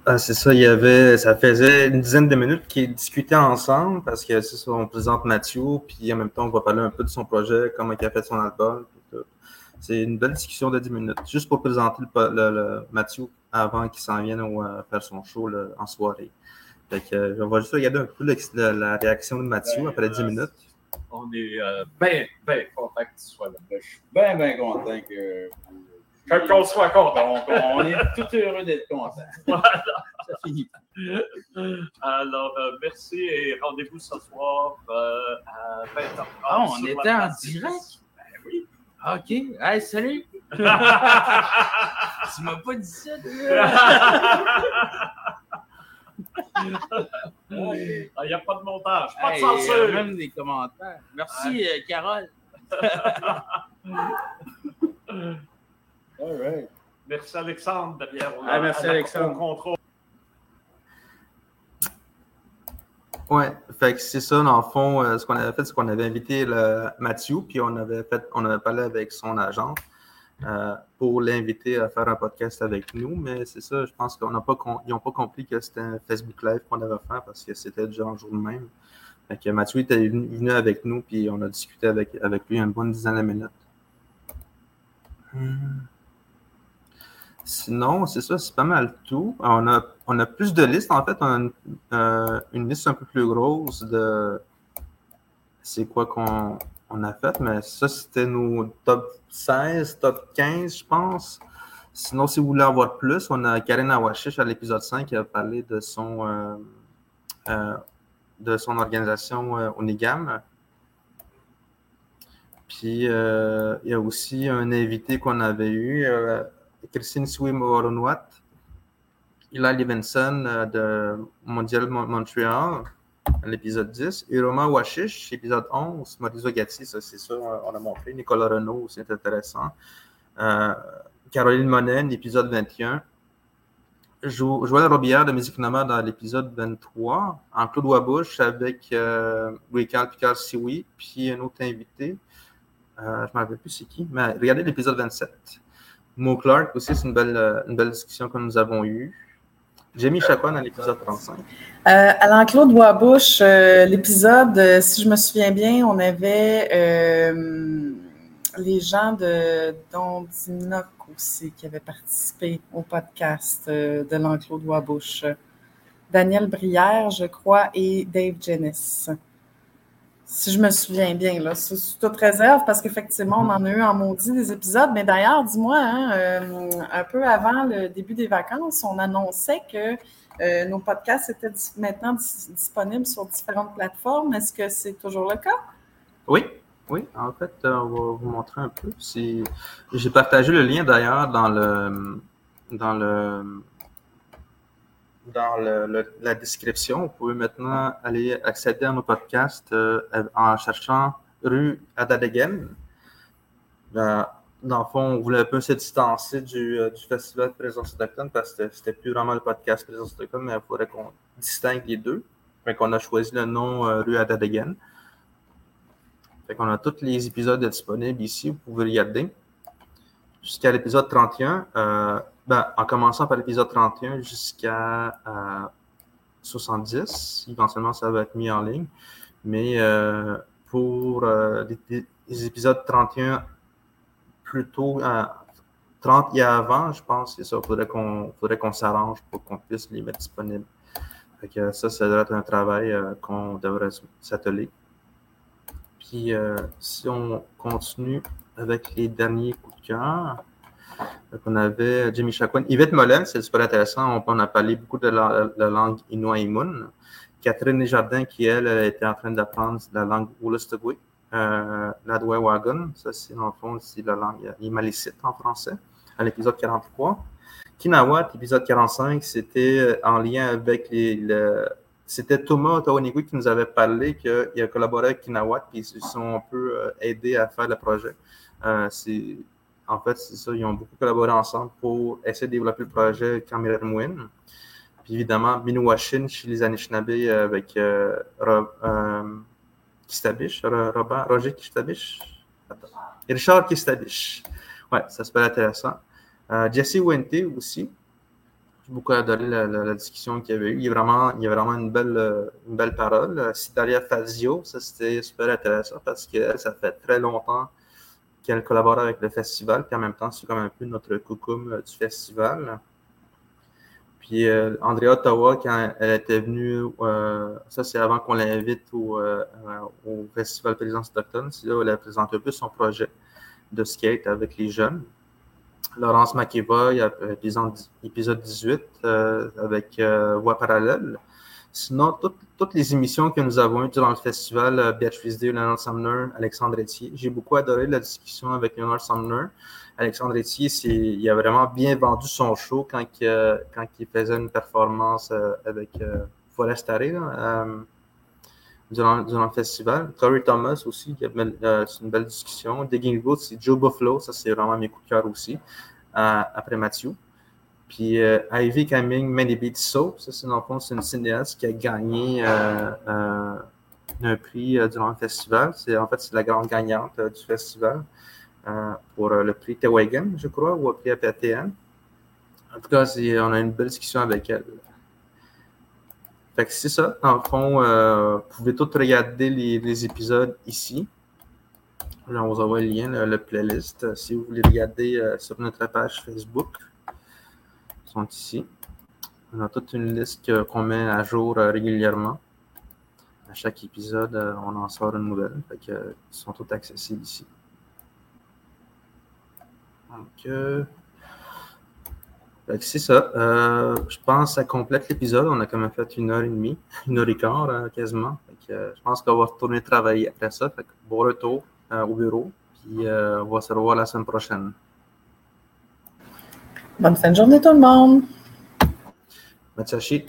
Ah, c'est ça, il y avait, ça faisait une dizaine de minutes qu'ils discutaient ensemble parce que c'est ça, on présente Mathieu, puis en même temps, on va parler un peu de son projet, comment il a fait son album. C'est une belle discussion de 10 minutes, juste pour présenter le, Mathieu avant qu'il s'en vienne faire son show en soirée. Fait que, euh, on va juste regarder un peu la, la réaction de Mathieu après 10 minutes. On est bien, bien content que tu sois là. Je suis bien, bien content que. Que- qu'on soit content. On est tout heureux d'être content. Voilà. Ça finit. Alors, euh, merci et rendez-vous ce soir euh, à 20h30. Ah, on était en place. direct? Ben oui. OK. Hey, salut! tu m'as pas dit ça, Il n'y a pas de montage, pas Hey, de censure. Même des commentaires. Merci, euh, Carole. All right. Merci Alexandre derrière. Ah, merci, Alexandre. contrôle. Ouais, fait que c'est ça, dans le fond, euh, ce qu'on avait fait, c'est qu'on avait invité le Mathieu, puis on avait fait, on avait parlé avec son agent euh, pour l'inviter à faire un podcast avec nous, mais c'est ça, je pense qu'on n'a pas, ils n'ont pas compris que c'était un Facebook Live qu'on avait fait parce que c'était déjà en jour de même. Fait que Mathieu était venu, avec nous, puis on a discuté avec, avec lui une bonne dizaine de minutes. Hmm. Sinon, c'est ça, c'est pas mal tout. On a, on a plus de listes, en fait. On a une, euh, une liste un peu plus grosse de c'est quoi qu'on on a fait, mais ça, c'était nos top 16, top 15, je pense. Sinon, si vous voulez en voir plus, on a Karen Awashish à l'épisode 5 qui a parlé de son, euh, euh, de son organisation euh, Onigam. Puis, euh, il y a aussi un invité qu'on avait eu, Christine Sui-Moronwat, Ila Livingston euh, de Mondial Mon- Montréal, à l'épisode 10, et Roman Washish, épisode 11, Mauricio Gatti, ça c'est ça, on a montré, Nicolas Renault, c'est intéressant. Euh, Caroline Monet, l'épisode 21. Jo- Joël Robillard de Musique Nomade dans l'épisode 23. En Claude Wabouche avec euh, Louis-Carl Picard-Sioui, puis un autre invité. Euh, je ne me rappelle plus c'est qui, mais regardez l'épisode 27. Mo Clark aussi, c'est une belle, euh, une belle discussion que nous avons eue. Jamie Chacon dans l'épisode 35. Euh, à l'enclos Bois-Bouche, euh, l'épisode, euh, si je me souviens bien, on avait euh, les gens de Dondinoc aussi qui avaient participé au podcast de l'enclos Bois-Bouche. Daniel Brière, je crois, et Dave Jennis. Si je me souviens bien, là, c'est toute réserve, parce qu'effectivement, on en a eu en maudit des épisodes. Mais d'ailleurs, dis-moi, hein, euh, un peu avant le début des vacances, on annonçait que euh, nos podcasts étaient maintenant dis- disponibles sur différentes plateformes. Est-ce que c'est toujours le cas? Oui, oui. En fait, euh, on va vous montrer un peu. C'est- J'ai partagé le lien d'ailleurs dans le dans le dans la description. Vous pouvez maintenant aller accéder à nos podcasts euh, en cherchant rue Adadegen. Dans, dans le fond, on voulait un peu se distancer du, euh, du festival Présence autochtone parce que c'était plus vraiment le podcast Présence autochtone, mais il faudrait qu'on distingue les deux. Fait qu'on a choisi le nom euh, rue Adadegen. Fait a tous les épisodes disponibles ici, vous pouvez regarder. Jusqu'à l'épisode 31, euh, ben, en commençant par l'épisode 31 jusqu'à euh, 70, éventuellement ça va être mis en ligne. Mais euh, pour euh, les, épisodes 31, plutôt euh, 30 et avant, je pense que ça, il faudrait qu'on faudrait qu'on s'arrange pour qu'on puisse les mettre disponibles. Fait que ça, ça devrait être un travail euh, qu'on devrait s'atteler. Puis euh, si on continue avec les derniers coups de cœur, donc, on avait Jimmy Chacon. Yvette Mollen, c'est super intéressant. On, a parlé beaucoup de la, la langue Inuit-Imun. Catherine Desjardins, qui, elle, était en train d'apprendre la langue Wolastoqey. Euh, Wagon, ça, c'est dans le fond, c'est la langue imalicite en français, à l'épisode 43. Kinawat, épisode 45, c'était en lien avec les. le- c'était Thomas Tawanigui qui nous avait parlé qu'il a collaboré avec Kinawat, puis ils se sont un peu euh, aidés à faire le projet. Euh, c'est en fait, c'est ça, ils ont beaucoup collaboré ensemble pour essayer de développer le projet Kamiremwin. Puis évidemment, Minuwashin chez les Anishinaabe avec euh, Rob, euh, Robert, Roger Kistabish, Richard Kistabish. Ouais, ça se peut intéressant. Euh, Jesse Wente aussi. J'ai beaucoup adoré la, discussion qu'il y avait eu. Il y a vraiment, il y a vraiment une, belle, une belle parole. Cidalia Fazio, ça c'était super intéressant parce que ça fait très longtemps qu'elle collabore avec le festival, puis en même temps, c'est comme un peu notre coucoum du festival. Puis euh, Andrea Ottawa, quand elle était venue, euh, ça c'est avant qu'on l'invite au, euh, Festival Présence autochtone, c'est là où elle a présenté un peu son projet de skate avec les jeunes. Laurence Makeva, épisode 18 avec Voix parallèle. Sinon, toutes, les émissions que nous avons eues durant le festival, Beatrice Day, Leonard Sumner, Alexandre Etier, j'ai beaucoup adoré la discussion avec Leonard Sumner. Alexandre Etier, il a vraiment bien vendu son show quand, il, faisait une performance avec Forest Array durant, durant, le festival. Corey Thomas aussi, c'est une belle discussion. Digging Roots, c'est Joe Buffalo, ça c'est vraiment mes coups de cœur aussi, après Mathieu. Puis euh, Ivy Cumming, Many Beats Soap, ça c'est dans le fond, c'est une cinéaste qui a gagné euh, euh, un prix durant le festival. C'est, en fait, c'est la grande gagnante du festival pour le prix Tewagan, je crois, ou le prix APTN. En tout cas, on a une belle discussion avec elle. Fait que c'est ça. Dans le fond, vous pouvez tous regarder les, les, épisodes ici. Là, on vous envoie le lien, le, le playlist, si vous voulez regarder sur notre page Facebook sont ici. On a toute une liste qu'on met à jour régulièrement. À chaque épisode, on en sort une nouvelle. Ils sont tous accessibles ici. Donc, euh, c'est ça. Euh, je pense que ça complète l'épisode. On a quand même fait une heure et demie, une heure et quart quasiment. Je pense qu'on va retourner travailler après ça. Fait que, bon retour euh, au bureau. Puis on va se revoir la semaine prochaine. Bonne fin de journée tout le monde. Matsushi.